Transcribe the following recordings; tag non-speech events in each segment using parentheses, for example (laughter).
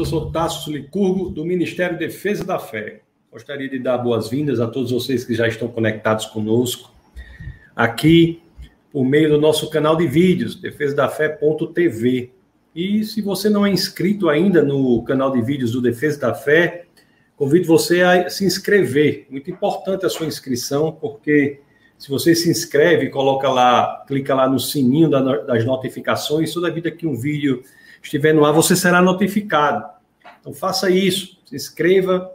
Eu sou Tasso Licurgo, do Ministério Defesa da Fé. Gostaria de dar boas-vindas a todos vocês que já estão conectados conosco aqui por meio do nosso canal de vídeos, defesadafé.tv. E se você não é inscrito ainda no canal de vídeos do Defesa da Fé, convido você a se inscrever. Muito importante a sua inscrição, porque se você se inscreve, coloca lá, clica lá no sininho das notificações, toda vida que um vídeo estiver no ar, você será notificado. Então faça isso, se inscreva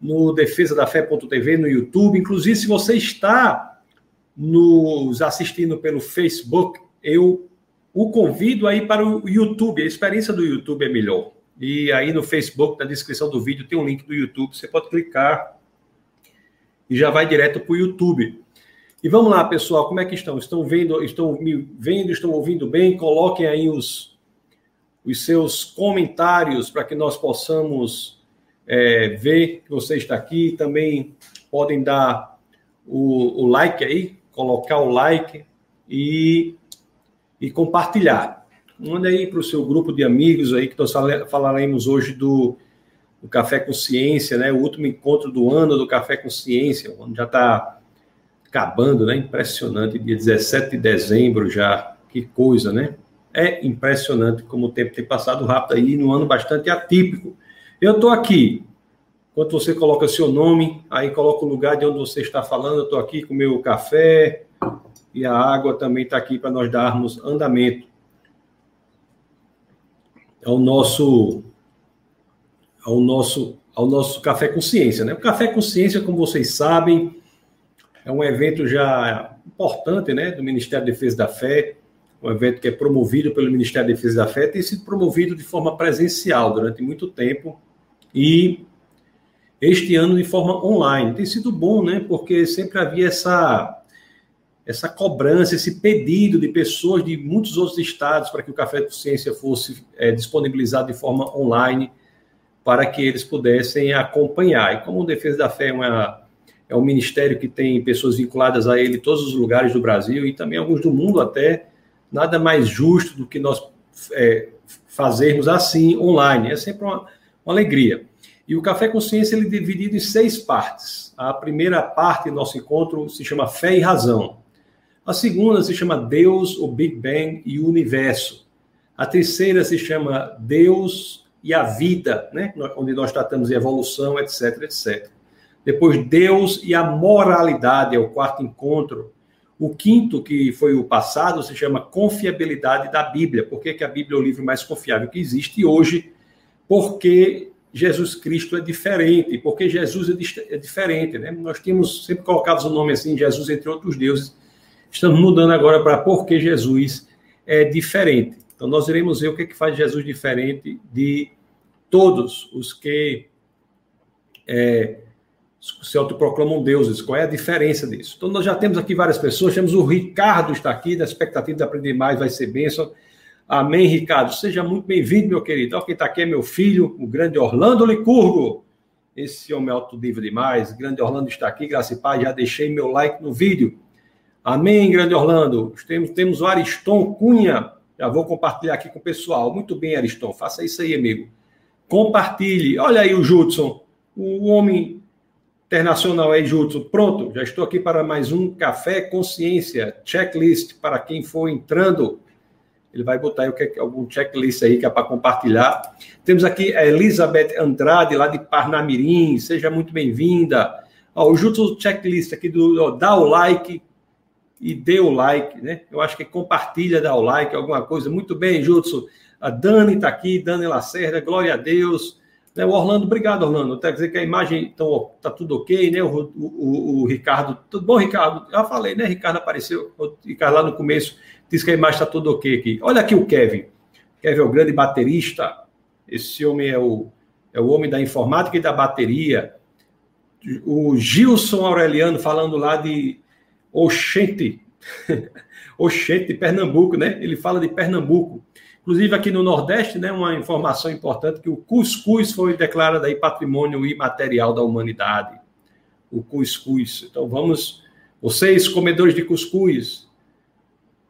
no defesa da fé.tv no YouTube, inclusive se você está nos assistindo pelo Facebook, eu o convido aí para o YouTube, a experiência do YouTube é melhor. E aí no Facebook, na descrição do vídeo, tem um link do YouTube, você pode clicar e já vai direto para o YouTube. E vamos lá, pessoal, como é que estão? Estão vendo, estão me vendo, estão ouvindo bem? Coloquem aí os, os seus comentários para que nós possamos é, ver que você está aqui. Também podem dar o, o like aí, colocar o like e, e compartilhar. Manda aí para o seu grupo de amigos aí, que nós falaremos hoje do, do Café com Ciência, né? O último encontro do ano do Café com Ciência. O ano já está acabando, né? Impressionante, dia 17 de dezembro já. Que coisa, né? É impressionante como o tempo tem passado rápido aí, num ano bastante atípico. Eu estou aqui. Enquanto você coloca seu nome, aí coloca o lugar de onde você está falando. Eu estou aqui com o meu café e a água também está aqui para nós darmos andamento ao nosso ao nosso ao nosso café consciência, né? O café consciência, como vocês sabem, é um evento já importante, né, do Ministério da Defesa da Fé um evento que é promovido pelo Ministério da Defesa da Fé, tem sido promovido de forma presencial durante muito tempo e este ano de forma online. Tem sido bom, né? Porque sempre havia essa essa cobrança, esse pedido de pessoas de muitos outros estados para que o Café de Ciência fosse é, disponibilizado de forma online para que eles pudessem acompanhar. E como o Defesa da Fé é, uma, é um ministério que tem pessoas vinculadas a ele em todos os lugares do Brasil e também alguns do mundo até, nada mais justo do que nós é, fazermos assim online. É sempre uma, uma, alegria. E o Café Consciência ele é dividido em seis partes. A primeira parte do nosso encontro se chama Fé e Razão. A segunda se chama Deus, o Big Bang e o Universo. A terceira se chama Deus e a Vida, né? onde nós tratamos de evolução, etc, etc. Depois, Deus e a Moralidade é o quarto encontro, o quinto, que foi o passado, se chama confiabilidade da Bíblia. Por que, que a Bíblia é o livro mais confiável que existe hoje? Porque Jesus Cristo é diferente, porque Jesus é, é diferente. Né? Nós tínhamos sempre colocado o nome assim, Jesus entre outros deuses. Estamos mudando agora para porque Jesus é diferente. Então, nós iremos ver o que, que faz Jesus diferente de todos os que é, se autoproclamam deuses. Qual é a diferença disso? Então, nós já temos aqui várias pessoas. Temos o Ricardo está aqui, da expectativa de aprender mais, vai ser bênção. Amém, Ricardo. Seja muito bem-vindo, meu querido. Então, quem está aqui é meu filho, o grande Orlando Licurgo. Esse homem é alto nível demais. Grande Orlando está aqui, graças e paz. Já deixei meu like no vídeo. Amém, grande Orlando. Temos, temos o Ariston Cunha. Já vou compartilhar aqui com o pessoal. Muito bem, Ariston. Faça isso aí, amigo. Compartilhe. Olha aí o Judson, o homem Internacional é Jutsu. Pronto, já estou aqui para mais um Café Consciência, checklist para quem for entrando. Ele vai botar aí algum checklist aí que é para compartilhar. Temos aqui a Elizabeth Andrade, lá de Parnamirim. Seja muito bem-vinda. o Jutsu checklist aqui do ó, dá o like e dê o like, né? Eu acho que compartilha, dá o like, alguma coisa. Muito bem, Jutsu. A Dani está aqui, Dani Lacerda, glória a Deus. Né, o Orlando, obrigado, Orlando. Quer dizer que a imagem então, tá tudo ok, né? O, o, o, Ricardo, tudo bom, Ricardo? Já falei, né? Ricardo apareceu, o Ricardo lá no começo disse que a imagem está tudo ok aqui. Olha aqui o Kevin. Kevin é o grande baterista. Esse homem é o, é o homem da informática e da bateria. O Gilson Aureliano falando lá de Oxente. (laughs) Oxente, Pernambuco, né? Ele fala de Pernambuco. Inclusive, aqui no Nordeste, né, uma informação importante que o cuscuz foi declarado aí patrimônio imaterial da humanidade. O cuscuz. Então, vamos... Vocês, comedores de cuscuz,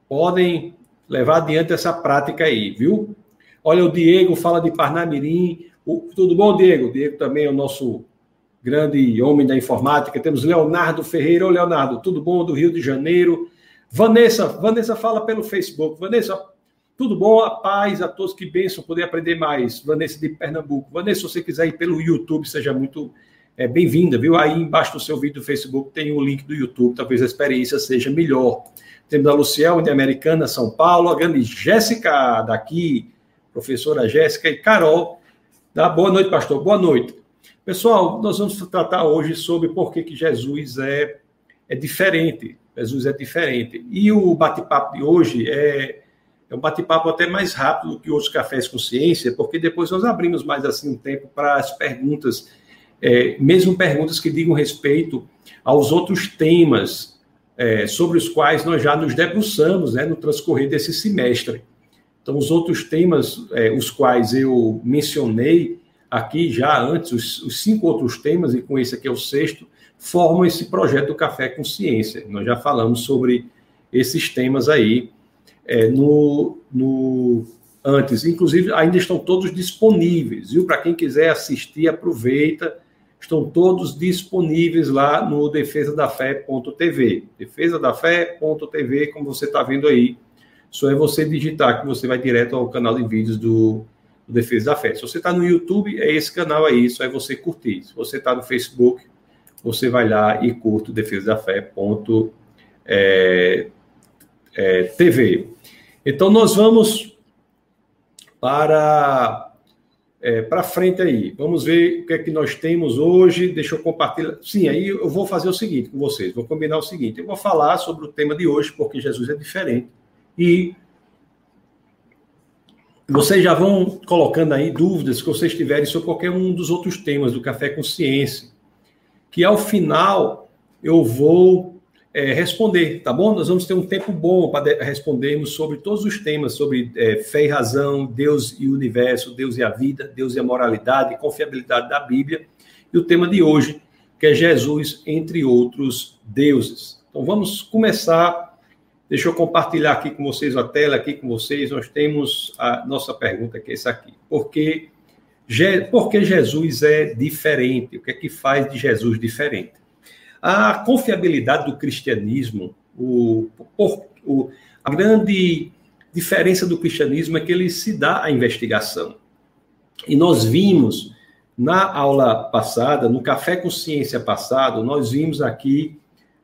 podem levar adiante essa prática aí, viu? Olha, o Diego fala de Parnamirim, O, tudo bom, Diego? Diego também é o nosso grande homem da informática. Temos Leonardo Ferreira. Ô, Leonardo, tudo bom? Do Rio de Janeiro. Vanessa, Vanessa fala pelo Facebook. Vanessa, tudo bom? A paz a todos, que bênção poder aprender mais. Vanessa de Pernambuco. Vanessa, se você quiser ir pelo YouTube, seja muito é, bem-vinda, viu? Aí embaixo do seu vídeo do Facebook tem o link do YouTube, talvez a experiência seja melhor. Temos a Luciel, de Americana, São Paulo, a grande Jéssica daqui, professora Jéssica e Carol. Da boa noite, pastor. Boa noite. Pessoal, nós vamos tratar hoje sobre por que, que Jesus é, é diferente. Jesus é diferente. E o bate-papo de hoje é, é um bate-papo até mais rápido do que outros cafés com ciência, porque depois nós abrimos mais assim um tempo para as perguntas, é, mesmo perguntas que digam respeito aos outros temas é, sobre os quais nós já nos debruçamos né, no transcorrer desse semestre. Então, os outros temas, é, os quais eu mencionei, aqui já antes, os, os, cinco outros temas, e com esse aqui é o sexto, formam esse projeto do Café com Ciência. Nós já falamos sobre esses temas aí é, no, no antes. Inclusive, ainda estão todos disponíveis, viu? Para quem quiser assistir, aproveita. Estão todos disponíveis lá no defesadafé.tv. Defesadafé.tv, como você está vendo aí. Só é você digitar que você vai direto ao canal de vídeos do do Defesa da Fé. Se você está no YouTube, é esse canal aí, só é você curtir. Se você está no Facebook, você vai lá e curte o Defesa da Fé. Ponto, é, é, TV. Então, nós vamos para é, para frente aí. Vamos ver o que é que nós temos hoje. Deixa eu compartilhar. Sim, aí eu vou fazer o seguinte com vocês. Vou combinar o seguinte. Eu vou falar sobre o tema de hoje, porque Jesus é diferente. E vocês já vão colocando aí dúvidas que vocês tiverem sobre qualquer um dos outros temas do Café Consciência, que ao final eu vou é, responder, tá bom? Nós vamos ter um tempo bom para respondermos sobre todos os temas, sobre é, fé e razão, Deus e o universo, Deus e a vida, Deus e a moralidade, confiabilidade da Bíblia, e o tema de hoje, que é Jesus, entre outros deuses. Então vamos começar Deixa eu compartilhar aqui com vocês a tela, aqui com vocês. Nós temos a nossa pergunta, que é essa aqui. Por que, por que Jesus é diferente? O que é que faz de Jesus diferente? A confiabilidade do cristianismo, o, o, a grande diferença do cristianismo é que ele se dá à investigação. E nós vimos na aula passada, no Café com Ciência passado, nós vimos aqui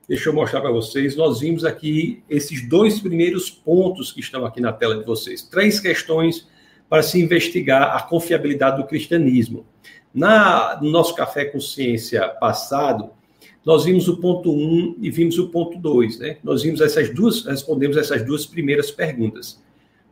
Deixa eu mostrar para vocês. Nós vimos aqui esses dois primeiros pontos que estão aqui na tela de vocês. Três questões para se investigar a confiabilidade do cristianismo. Na, no nosso Café Consciência passado, nós vimos o ponto 1 um e vimos o ponto 2. Né? Nós vimos essas duas, respondemos essas duas primeiras perguntas.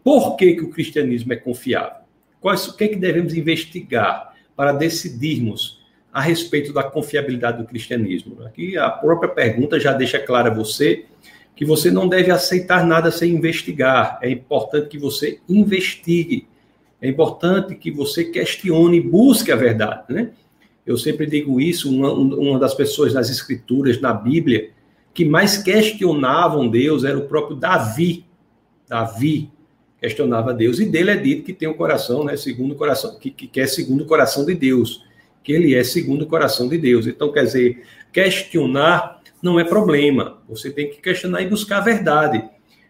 Por que, que o cristianismo é confiável? Quais, o que, é que devemos investigar para decidirmos a respeito da confiabilidade do cristianismo. Aqui a própria pergunta já deixa clara a você que você não deve aceitar nada sem investigar. É importante que você investigue. É importante que você questione, busque a verdade, né? Eu sempre digo isso, uma, uma das pessoas nas escrituras, na Bíblia, que mais questionavam Deus era o próprio Davi. Davi questionava Deus e dele é dito que tem o um coração, né, segundo o coração, que, que quer segundo o coração de Deus que ele é segundo o coração de Deus. Então, quer dizer, questionar não é problema. Você tem que questionar e buscar a verdade.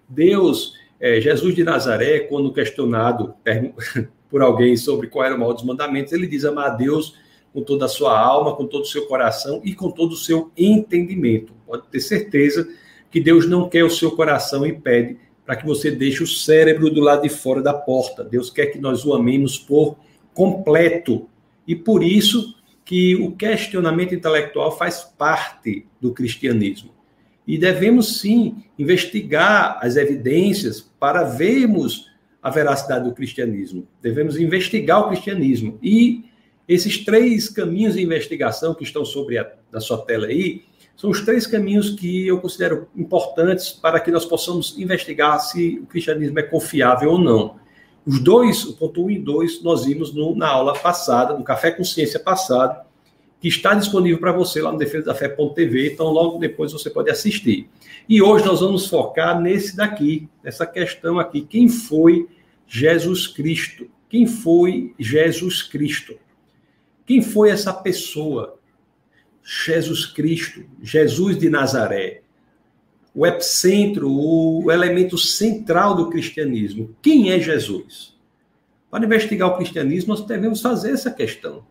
Deus, é, Jesus de Nazaré, quando questionado (laughs) por alguém sobre qual era o maior dos mandamentos, ele diz amar a Deus com toda a sua alma, com todo o seu coração e com todo o seu entendimento. Pode ter certeza que Deus não quer o seu coração e pede para que você deixe o cérebro do lado de fora da porta. Deus quer que nós o amemos por completo, e por isso que o questionamento intelectual faz parte do cristianismo. E devemos sim investigar as evidências para vermos a veracidade do cristianismo. Devemos investigar o cristianismo. E esses três caminhos de investigação que estão sobre a na sua tela aí, são os três caminhos que eu considero importantes para que nós possamos investigar se o cristianismo é confiável ou não. Os dois, o ponto 1 um e 2, nós vimos no, na aula passada, no Café Consciência passado, que está disponível para você lá no defesadafé.tv, então logo depois você pode assistir. E hoje nós vamos focar nesse daqui, nessa questão aqui, quem foi Jesus Cristo? Quem foi Jesus Cristo? Quem foi essa pessoa? Jesus Cristo, Jesus de Nazaré, o epicentro, o elemento central do cristianismo. Quem é Jesus? Para investigar o cristianismo, nós devemos fazer essa questão.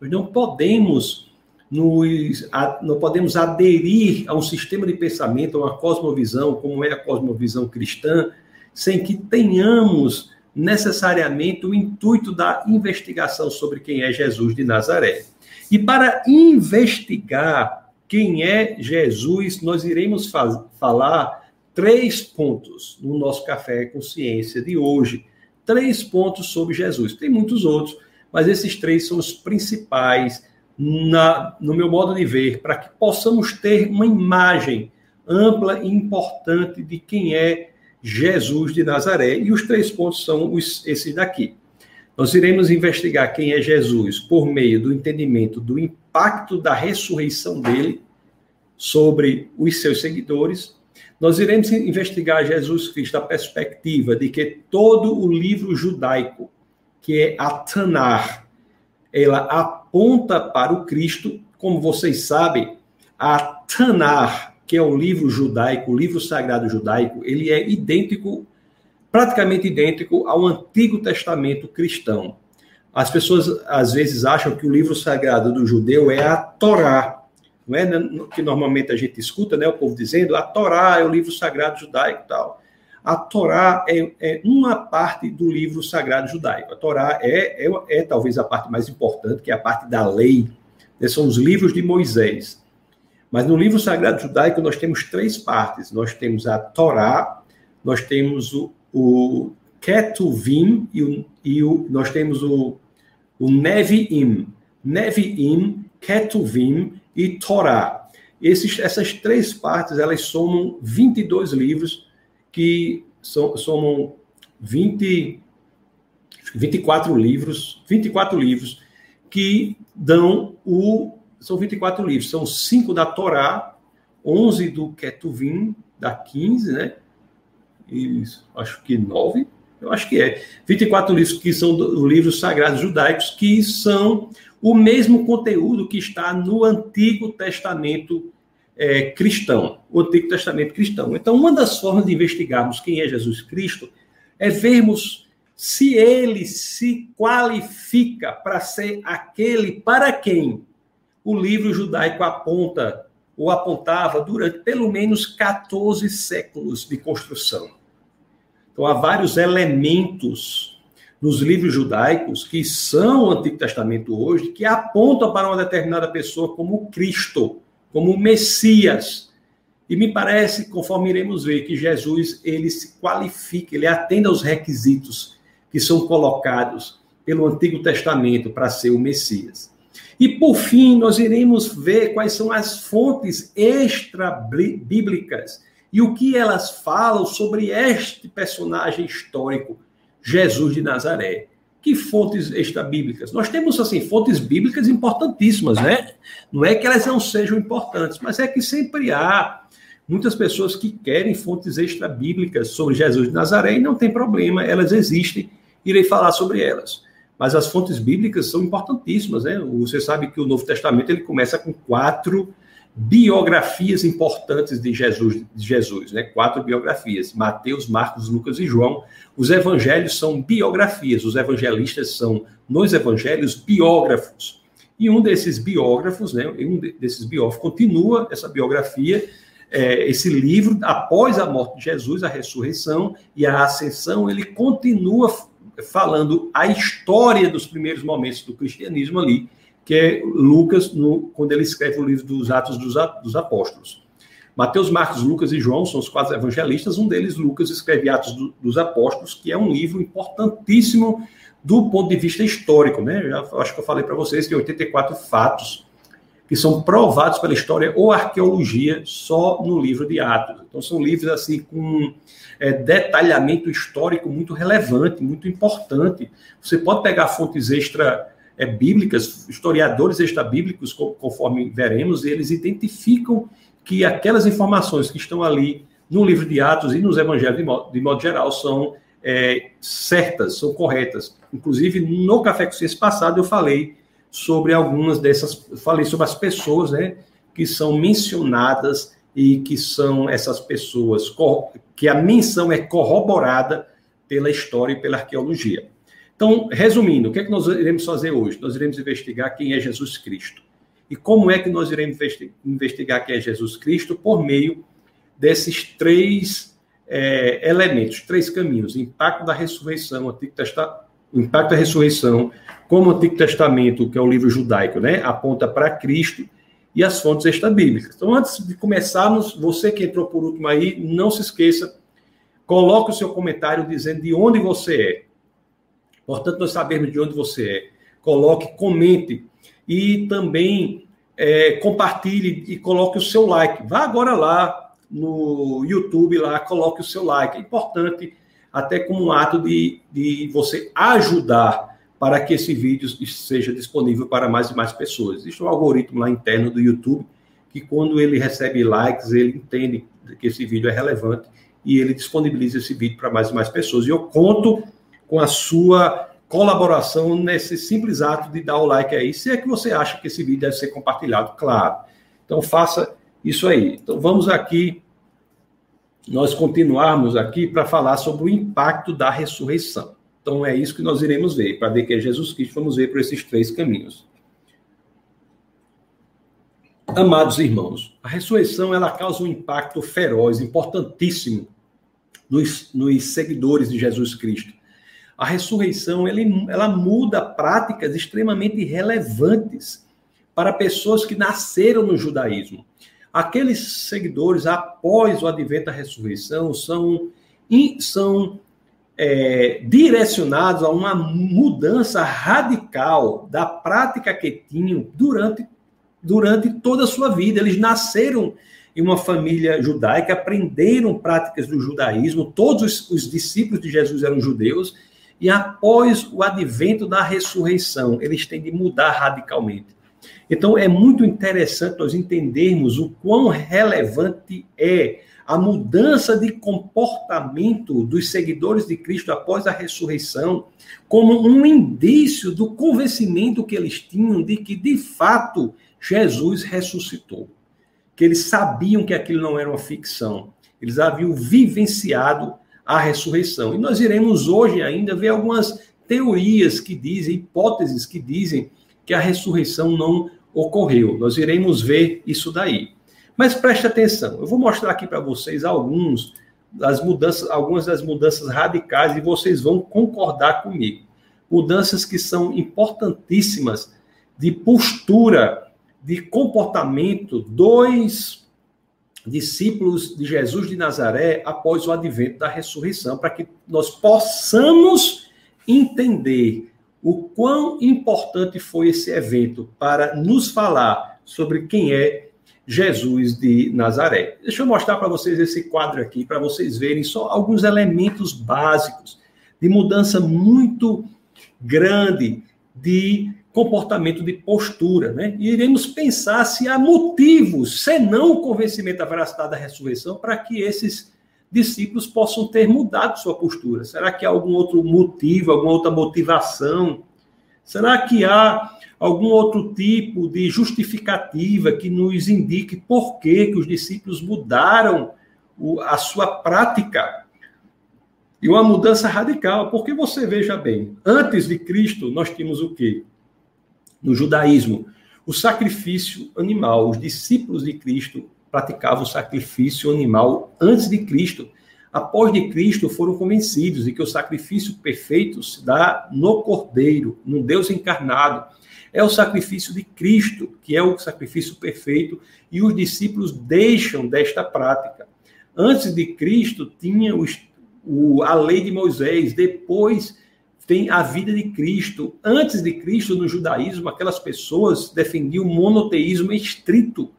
Nós não podemos nos, não podemos aderir a um sistema de pensamento, a uma cosmovisão, como é a cosmovisão cristã, sem que tenhamos necessariamente o intuito da investigação sobre quem é Jesus de Nazaré. E para investigar quem é Jesus, nós iremos falar três pontos no nosso Café Consciência de hoje. Três pontos sobre Jesus. Tem muitos outros, mas esses três são os principais na, no meu modo de ver, para que possamos ter uma imagem ampla e importante de quem é Jesus de Nazaré. E os três pontos são os, esses daqui. Nós iremos investigar quem é Jesus por meio do entendimento do impacto da ressurreição dele sobre os seus seguidores. Nós iremos investigar Jesus Cristo da perspectiva de que todo o livro judaico, que é a Tanar, ela aponta para o Cristo, como vocês sabem, a Tanar, que é o livro judaico, o livro sagrado judaico, ele é idêntico, praticamente idêntico ao Antigo Testamento cristão. As pessoas às vezes acham que o livro sagrado do judeu é a Torá, não é que normalmente a gente escuta, né, o povo dizendo, a Torá é o livro sagrado judaico tal. A Torá é, é, uma parte do livro sagrado judaico. A Torá é, é, é, talvez a parte mais importante, que é a parte da lei. Né? São os livros de Moisés. Mas no livro sagrado judaico nós temos três partes. Nós temos a Torá, nós temos o, o Ketuvim e, o, e o, nós temos o, o Neviim. Neviim, Ketuvim e Torá. Esses, essas três partes, elas somam 22 livros que são, somam 20, 24 livros, 24 livros que dão o são 24 livros, são cinco da Torá, 11 do Ketuvim, da 15, né? E acho que nove, eu acho que é. 24 livros que são os livros sagrados judaicos, que são o mesmo conteúdo que está no Antigo Testamento é, cristão, o Antigo Testamento cristão. Então, uma das formas de investigarmos quem é Jesus Cristo é vermos se ele se qualifica para ser aquele para quem o livro judaico aponta ou apontava durante pelo menos 14 séculos de construção. Então, há vários elementos nos livros judaicos que são o Antigo Testamento hoje, que apontam para uma determinada pessoa como Cristo como Messias. E me parece, conforme iremos ver, que Jesus ele se qualifica, ele atende aos requisitos que são colocados pelo Antigo Testamento para ser o Messias. E por fim, nós iremos ver quais são as fontes extra-bíblicas e o que elas falam sobre este personagem histórico, Jesus de Nazaré. Que fontes extra-bíblicas? Nós temos, assim, fontes bíblicas importantíssimas, né? Não é que elas não sejam importantes, mas é que sempre há muitas pessoas que querem fontes extra-bíblicas sobre Jesus de Nazaré e não tem problema, elas existem, irei falar sobre elas. Mas as fontes bíblicas são importantíssimas, né? Você sabe que o Novo Testamento ele começa com quatro biografias importantes de Jesus, de Jesus, né? Quatro biografias: Mateus, Marcos, Lucas e João. Os evangelhos são biografias, os evangelistas são nos evangelhos biógrafos. E um desses biógrafos, né, um desses biógrafos continua essa biografia, é, esse livro após a morte de Jesus, a ressurreição e a ascensão, ele continua falando a história dos primeiros momentos do cristianismo ali que é Lucas, no, quando ele escreve o livro dos Atos dos, dos Apóstolos. Mateus, Marcos, Lucas e João são os quatro evangelistas. Um deles, Lucas, escreve Atos do, dos Apóstolos, que é um livro importantíssimo do ponto de vista histórico. Né? Já, acho que eu falei para vocês que 84 fatos que são provados pela história ou arqueologia só no livro de Atos. Então, são livros assim com é, detalhamento histórico muito relevante, muito importante. Você pode pegar fontes extra é, bíblicas, historiadores extrabíblicos, conforme veremos, eles identificam que aquelas informações que estão ali no livro de Atos e nos evangelhos, de modo, de modo geral, são é, certas, são corretas. Inclusive, no Café com Ciência passado, eu falei sobre algumas dessas, falei sobre as pessoas, né, que são mencionadas e que são essas pessoas que a menção é corroborada pela história e pela arqueologia. Então, resumindo, o que é que nós iremos fazer hoje? Nós iremos investigar quem é Jesus Cristo. E como é que nós iremos investigar quem é Jesus Cristo? Por meio desses três é, elementos, três caminhos: impacto da ressurreição, Antigo Testamento, impacto da ressurreição, como o Antigo Testamento, que é o livro judaico, né, aponta para Cristo e as fontes extra-bíblicas. Então, antes de começarmos, você que entrou por último aí, não se esqueça, coloque o seu comentário dizendo de onde você é. Portanto, nós sabemos de onde você é. Coloque, comente e também é, compartilhe e coloque o seu like. Vá agora lá no YouTube, lá, coloque o seu like. É importante, até como um ato de, de você ajudar para que esse vídeo seja disponível para mais e mais pessoas. Existe um algoritmo lá interno do YouTube que, quando ele recebe likes, ele entende que esse vídeo é relevante e ele disponibiliza esse vídeo para mais e mais pessoas. E eu conto com a sua colaboração nesse simples ato de dar o like aí, se é que você acha que esse vídeo deve ser compartilhado, claro. Então faça isso aí. Então vamos aqui, nós continuarmos aqui para falar sobre o impacto da ressurreição. Então é isso que nós iremos ver. Para ver que é Jesus Cristo, vamos ver por esses três caminhos. Amados irmãos, a ressurreição ela causa um impacto feroz, importantíssimo nos, nos seguidores de Jesus Cristo. A ressurreição ele, ela muda práticas extremamente relevantes para pessoas que nasceram no judaísmo. Aqueles seguidores, após o advento da ressurreição, são, são é, direcionados a uma mudança radical da prática que tinham durante, durante toda a sua vida. Eles nasceram em uma família judaica, aprenderam práticas do judaísmo, todos os, os discípulos de Jesus eram judeus, e após o advento da ressurreição, eles têm de mudar radicalmente. Então, é muito interessante nós entendermos o quão relevante é a mudança de comportamento dos seguidores de Cristo após a ressurreição, como um indício do convencimento que eles tinham de que, de fato, Jesus ressuscitou. Que eles sabiam que aquilo não era uma ficção. Eles haviam vivenciado a ressurreição. E nós iremos hoje ainda ver algumas teorias que dizem, hipóteses que dizem que a ressurreição não ocorreu. Nós iremos ver isso daí. Mas preste atenção, eu vou mostrar aqui para vocês alguns das mudanças, algumas das mudanças radicais e vocês vão concordar comigo. Mudanças que são importantíssimas de postura, de comportamento dos discípulos de Jesus de Nazaré após o advento da ressurreição, para que nós possamos entender o quão importante foi esse evento para nos falar sobre quem é Jesus de Nazaré. Deixa eu mostrar para vocês esse quadro aqui, para vocês verem só alguns elementos básicos de mudança muito grande de comportamento de postura, né? E iremos pensar se há motivos, senão o convencimento da veracidade da ressurreição, para que esses discípulos possam ter mudado sua postura. Será que há algum outro motivo, alguma outra motivação? Será que há algum outro tipo de justificativa que nos indique por que, que os discípulos mudaram a sua prática. E uma mudança radical, porque você veja bem, antes de Cristo nós tínhamos o quê? No judaísmo, o sacrifício animal. Os discípulos de Cristo praticavam o sacrifício animal antes de Cristo. Após de Cristo foram convencidos de que o sacrifício perfeito se dá no Cordeiro, no Deus encarnado é o sacrifício de Cristo, que é o sacrifício perfeito, e os discípulos deixam desta prática. Antes de Cristo tinha os, o, a lei de Moisés, depois tem a vida de Cristo. Antes de Cristo, no judaísmo, aquelas pessoas defendiam o monoteísmo estrito.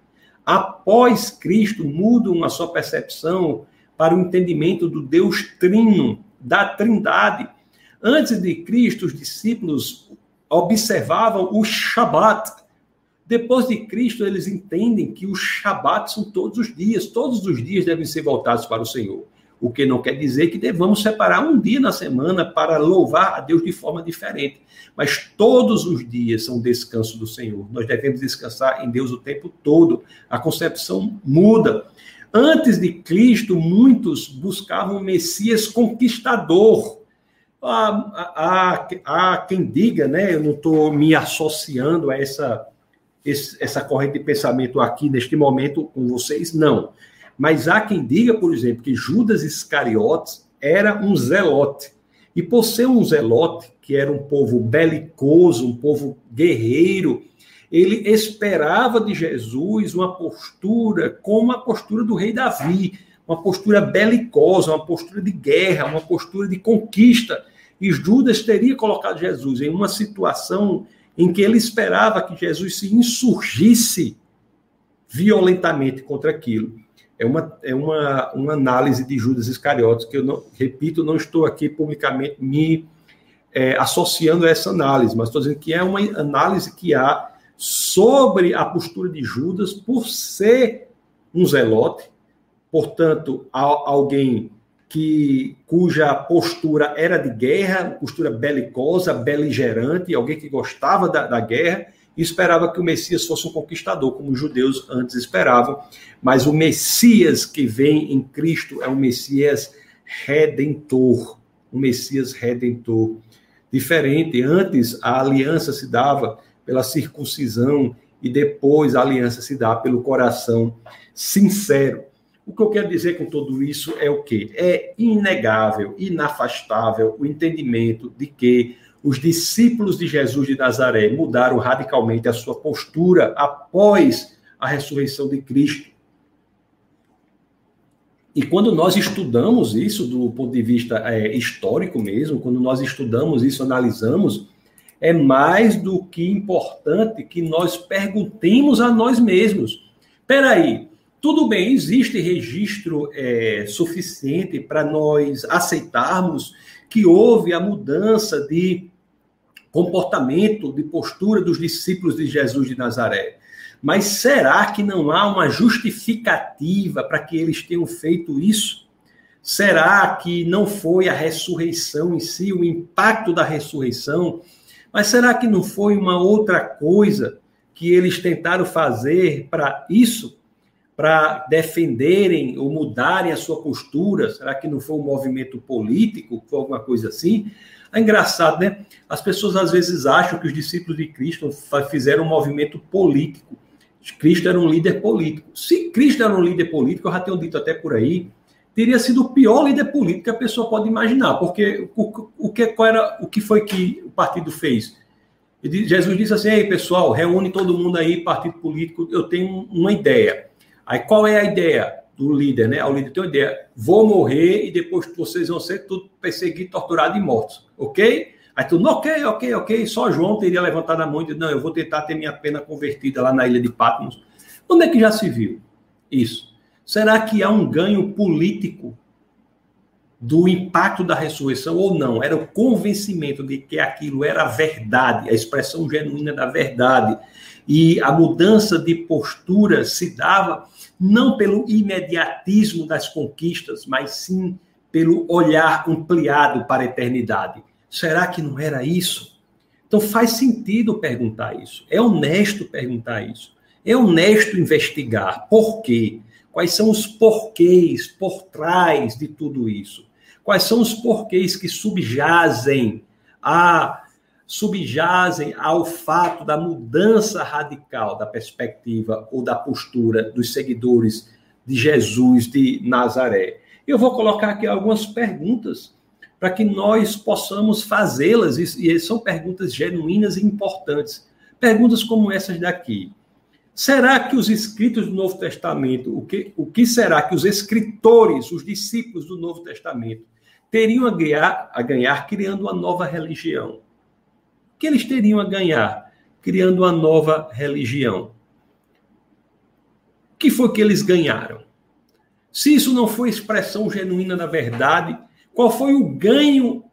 Após Cristo, mudam a sua percepção para o entendimento do Deus trino, da trindade. Antes de Cristo, os discípulos observavam o Shabat. Depois de Cristo, eles entendem que o Shabat são todos os dias, todos os dias devem ser voltados para o Senhor. O que não quer dizer que devamos separar um dia na semana para louvar a Deus de forma diferente. Mas todos os dias são descanso do Senhor. Nós devemos descansar em Deus o tempo todo. A concepção muda. Antes de Cristo, muitos buscavam o Messias conquistador. Há, há, há quem diga, né? Eu não estou me associando a essa, essa corrente de pensamento aqui neste momento com vocês, não. Mas há quem diga, por exemplo, que Judas Iscariotes era um zelote. E por ser um zelote, que era um povo belicoso, um povo guerreiro, ele esperava de Jesus uma postura como a postura do rei Davi, uma postura belicosa, uma postura de guerra, uma postura de conquista. E Judas teria colocado Jesus em uma situação em que ele esperava que Jesus se insurgisse violentamente contra aquilo. É uma, é uma, uma análise de Judas Iscariotes, que eu, não, repito, não estou aqui publicamente me é, associando a essa análise, mas estou dizendo que é uma análise que há sobre a postura de Judas por ser um zelote, portanto, alguém que cuja postura era de guerra, postura belicosa, beligerante, alguém que gostava da, da guerra e esperava que o Messias fosse um conquistador, como os judeus antes esperavam. Mas o Messias que vem em Cristo é um Messias redentor, um Messias redentor. Diferente, antes a aliança se dava pela circuncisão e depois a aliança se dá pelo coração sincero. O que eu quero dizer com tudo isso é o quê? É inegável, inafastável o entendimento de que os discípulos de Jesus de Nazaré mudaram radicalmente a sua postura após a ressurreição de Cristo. E quando nós estudamos isso do ponto de vista é, histórico mesmo, quando nós estudamos isso, analisamos, é mais do que importante que nós perguntemos a nós mesmos. Peraí, tudo bem, existe registro é, suficiente para nós aceitarmos que houve a mudança de comportamento, de postura dos discípulos de Jesus de Nazaré. Mas será que não há uma justificativa para que eles tenham feito isso? Será que não foi a ressurreição em si, o impacto da ressurreição? Mas será que não foi uma outra coisa que eles tentaram fazer para isso? Para defenderem ou mudarem a sua postura? Será que não foi um movimento político? Alguma coisa assim? É engraçado, né? As pessoas às vezes acham que os discípulos de Cristo fizeram um movimento político. Cristo era um líder político. Se Cristo era um líder político, eu já tenho dito até por aí, teria sido o pior líder político que a pessoa pode imaginar, porque o, o, que, qual era, o que foi que o partido fez? Jesus disse assim: Ei, pessoal, reúne todo mundo aí, partido político, eu tenho uma ideia. Aí qual é a ideia do líder, né? O líder tem uma ideia: vou morrer e depois vocês vão ser tudo perseguidos, torturados e mortos, ok? Aí tu, ok, ok, ok. Só João teria levantado a mão e dito: não, eu vou tentar ter minha pena convertida lá na ilha de Patmos. Onde é que já se viu isso? Será que há um ganho político do impacto da ressurreição ou não? Era o convencimento de que aquilo era a verdade, a expressão genuína da verdade. E a mudança de postura se dava não pelo imediatismo das conquistas, mas sim pelo olhar ampliado para a eternidade. Será que não era isso? Então faz sentido perguntar isso. É honesto perguntar isso. É honesto investigar. Por quê? Quais são os porquês por trás de tudo isso? Quais são os porquês que subjazem a subjazem ao fato da mudança radical da perspectiva ou da postura dos seguidores de Jesus de Nazaré? Eu vou colocar aqui algumas perguntas para que nós possamos fazê-las, e são perguntas genuínas e importantes. Perguntas como essas daqui. Será que os escritos do Novo Testamento, o que, o que será que os escritores, os discípulos do Novo Testamento, teriam a ganhar, a ganhar criando uma nova religião? Que eles teriam a ganhar criando uma nova religião? O que foi que eles ganharam? Se isso não foi expressão genuína da verdade, qual foi o ganho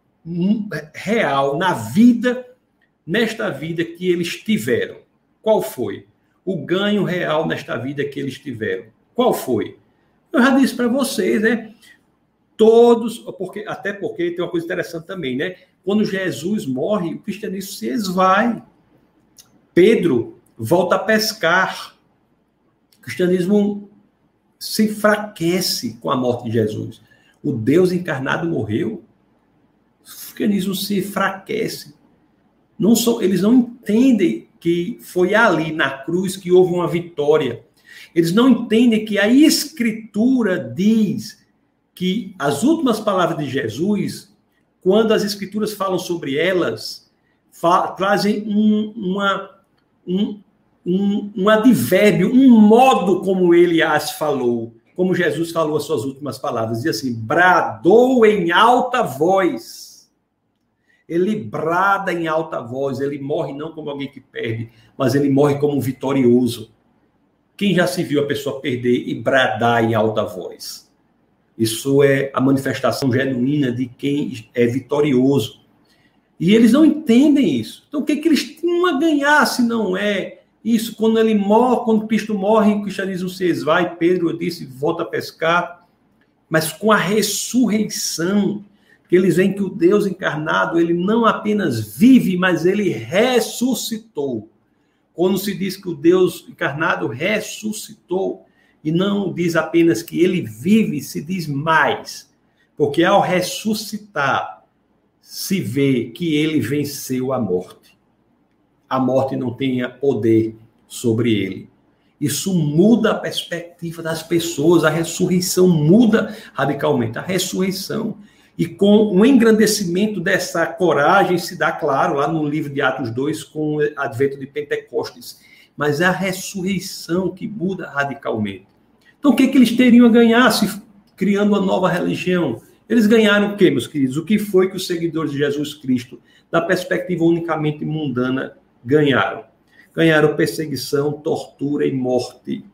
real na vida, nesta vida que eles tiveram? Qual foi? o ganho real nesta vida que eles tiveram. Qual foi? Eu já disse para vocês, né? Todos, porque, até porque tem uma coisa interessante também, né? Quando Jesus morre, o cristianismo se esvai. Pedro volta a pescar. O cristianismo se enfraquece com a morte de Jesus. O Deus encarnado morreu. O cristianismo se enfraquece. Não são, eles não entendem que foi ali na cruz que houve uma vitória. Eles não entendem que a Escritura diz que as últimas palavras de Jesus, quando as Escrituras falam sobre elas, fa trazem um, uma, um, um, um advérbio, um modo como ele as falou, como Jesus falou as suas últimas palavras. Diz assim: bradou em alta voz. Ele brada em alta voz, ele morre não como alguém que perde, mas ele morre como um vitorioso. Quem já se viu a pessoa perder e bradar em alta voz? Isso é a manifestação genuína de quem é vitorioso. E eles não entendem isso. Então, o que, é que eles tinham a ganhar se não é isso? Quando ele morre, quando Cristo morre, o cristianismo se esvai, Pedro disse, volta a pescar. Mas com a ressurreição, que eles veem que o Deus encarnado, ele não apenas vive, mas ele ressuscitou. Quando se diz que o Deus encarnado ressuscitou, e não diz apenas que ele vive, se diz mais. Porque ao ressuscitar, se vê que ele venceu a morte. A morte não tenha poder sobre ele. Isso muda a perspectiva das pessoas, a ressurreição muda radicalmente. A ressurreição e com o engrandecimento dessa coragem se dá claro lá no livro de Atos 2 com o advento de Pentecostes. Mas é a ressurreição que muda radicalmente. Então o que, é que eles teriam a ganhar se criando uma nova religião? Eles ganharam o quê, meus queridos? O que foi que os seguidores de Jesus Cristo, da perspectiva unicamente mundana, ganharam? Ganharam perseguição, tortura e morte.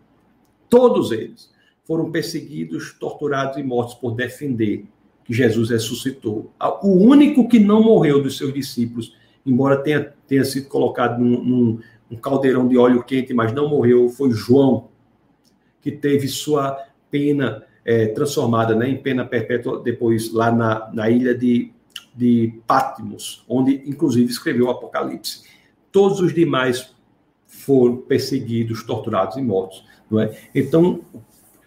Todos eles foram perseguidos, torturados e mortos por defender que Jesus ressuscitou. O único que não morreu dos seus discípulos, embora tenha, tenha sido colocado num, num um caldeirão de óleo quente, mas não morreu, foi João, que teve sua pena é, transformada né, em pena perpétua depois lá na, na ilha de, de Patmos, onde inclusive escreveu o Apocalipse. Todos os demais foram perseguidos, torturados e mortos. Não é? Então,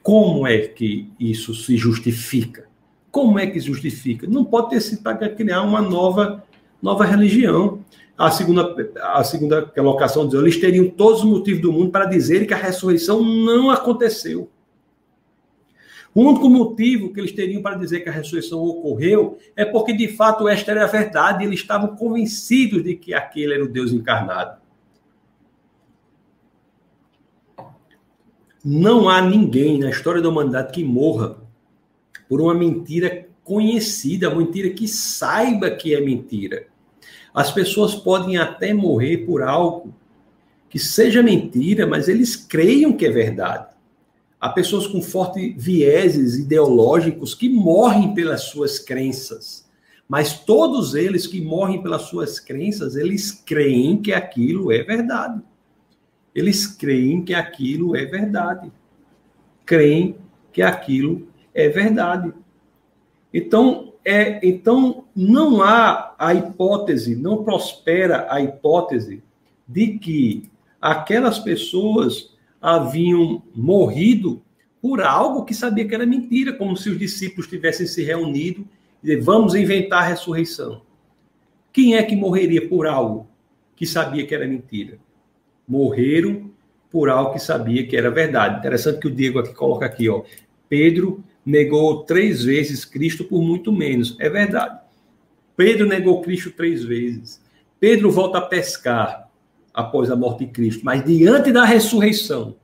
como é que isso se justifica? Como é que justifica? Não pode ter sido para criar uma nova, nova religião. A segunda, a segunda colocação diz: eles teriam todos os motivos do mundo para dizerem que a ressurreição não aconteceu. O único motivo que eles teriam para dizer que a ressurreição ocorreu é porque, de fato, esta era a verdade eles estavam convencidos de que aquele era o Deus encarnado. Não há ninguém na história da humanidade que morra por uma mentira conhecida, uma mentira que saiba que é mentira. As pessoas podem até morrer por algo que seja mentira, mas eles creiam que é verdade. Há pessoas com fortes vieses ideológicos que morrem pelas suas crenças. Mas todos eles que morrem pelas suas crenças, eles creem que aquilo é verdade. Eles creem que aquilo é verdade. Creem que aquilo é verdade. Então, é, então não há a hipótese, não prospera a hipótese de que aquelas pessoas haviam morrido por algo que sabia que era mentira, como se os discípulos tivessem se reunido e vamos inventar a ressurreição. Quem é que morreria por algo que sabia que era mentira? Morreram por algo que sabia que era verdade. Interessante que o Diego aqui coloca aqui, ó. Pedro negou três vezes Cristo por muito menos. É verdade. Pedro negou Cristo três vezes. Pedro volta a pescar após a morte de Cristo, mas diante da ressurreição,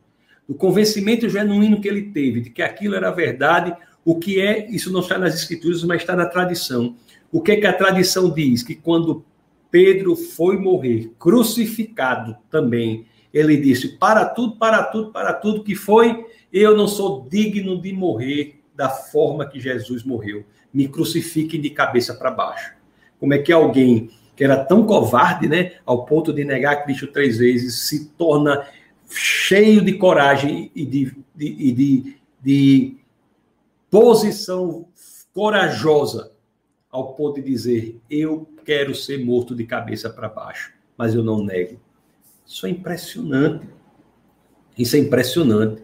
do convencimento genuíno que ele teve de que aquilo era verdade, o que é, isso não está nas escrituras, mas está na tradição. O que é que a tradição diz? Que quando Pedro foi morrer, crucificado também, ele disse: Para tudo, para tudo, para tudo, que foi, eu não sou digno de morrer da forma que Jesus morreu. Me crucifiquem de cabeça para baixo. Como é que alguém que era tão covarde, né, ao ponto de negar Cristo três vezes, se torna cheio de coragem e de, de, de, de posição corajosa ao ponto de dizer: Eu quero ser morto de cabeça para baixo, mas eu não nego. Isso é impressionante. Isso é impressionante.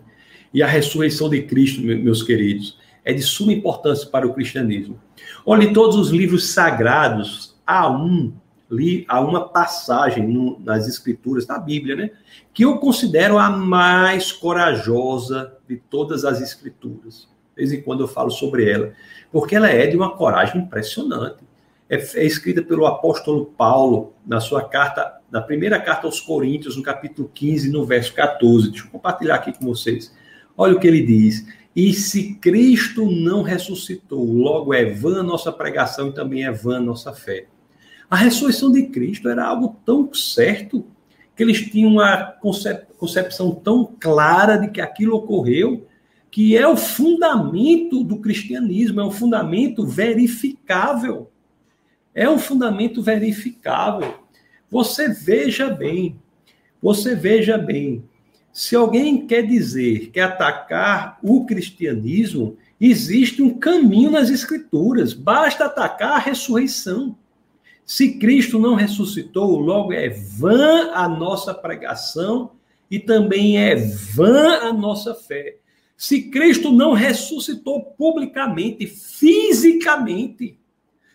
E a ressurreição de Cristo, meus queridos, é de suma importância para o cristianismo. Olhe todos os livros sagrados, há um, há uma passagem no, nas escrituras, da Bíblia, né? Que eu considero a mais corajosa de todas as escrituras. De vez em quando eu falo sobre ela, porque ela é de uma coragem impressionante. É, é escrita pelo apóstolo Paulo na sua carta, na primeira carta aos Coríntios, no capítulo 15, no verso 14. Deixa eu compartilhar aqui com vocês. Olha o que ele diz. E se Cristo não ressuscitou, logo é vã nossa pregação e também é vã nossa fé. A ressurreição de Cristo era algo tão certo que eles tinham uma concepção tão clara de que aquilo ocorreu, que é o fundamento do cristianismo, é um fundamento verificável. É um fundamento verificável. Você veja bem, você veja bem, se alguém quer dizer que atacar o cristianismo, existe um caminho nas escrituras, basta atacar a ressurreição. Se Cristo não ressuscitou, logo é vã a nossa pregação e também é vã a nossa fé. Se Cristo não ressuscitou publicamente, fisicamente,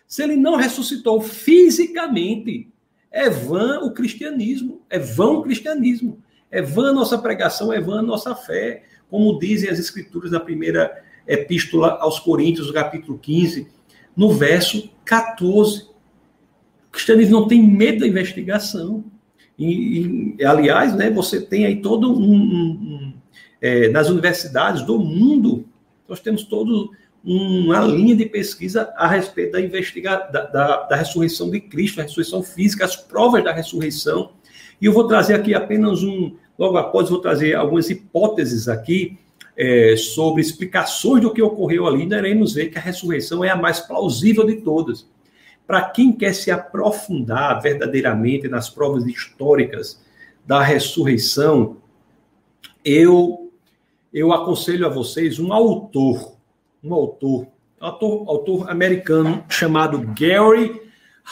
se ele não ressuscitou fisicamente, é vã o cristianismo, é vão o cristianismo. É vã nossa pregação, é vã nossa fé, como dizem as escrituras da primeira epístola aos Coríntios, capítulo 15, no verso 14. O cristianismo não tem medo da investigação. E, e aliás, né, você tem aí todo um, um, um é, nas universidades do mundo, nós temos todo uma linha de pesquisa a respeito da, investiga da, da, da ressurreição de Cristo, a ressurreição física, as provas da ressurreição. E eu vou trazer aqui apenas um, Logo após, vou trazer algumas hipóteses aqui é, sobre explicações do que ocorreu ali. Daremos ver que a ressurreição é a mais plausível de todas. Para quem quer se aprofundar verdadeiramente nas provas históricas da ressurreição, eu eu aconselho a vocês um autor, um autor, autor, autor americano chamado Gary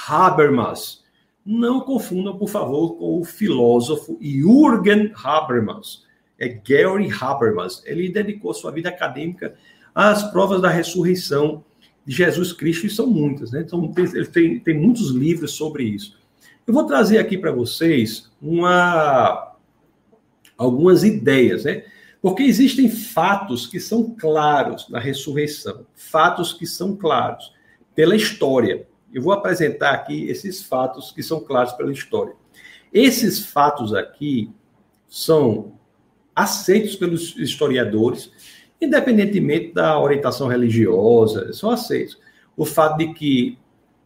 Habermas. Não confundam, por favor, com o filósofo Jürgen Habermas. É Gary Habermas. Ele dedicou sua vida acadêmica às provas da ressurreição de Jesus Cristo, e são muitas, né? Então, ele tem, tem muitos livros sobre isso. Eu vou trazer aqui para vocês uma, algumas ideias, né? Porque existem fatos que são claros na ressurreição, fatos que são claros pela história. Eu vou apresentar aqui esses fatos que são claros pela história. Esses fatos aqui são aceitos pelos historiadores, independentemente da orientação religiosa, são aceitos. O fato de que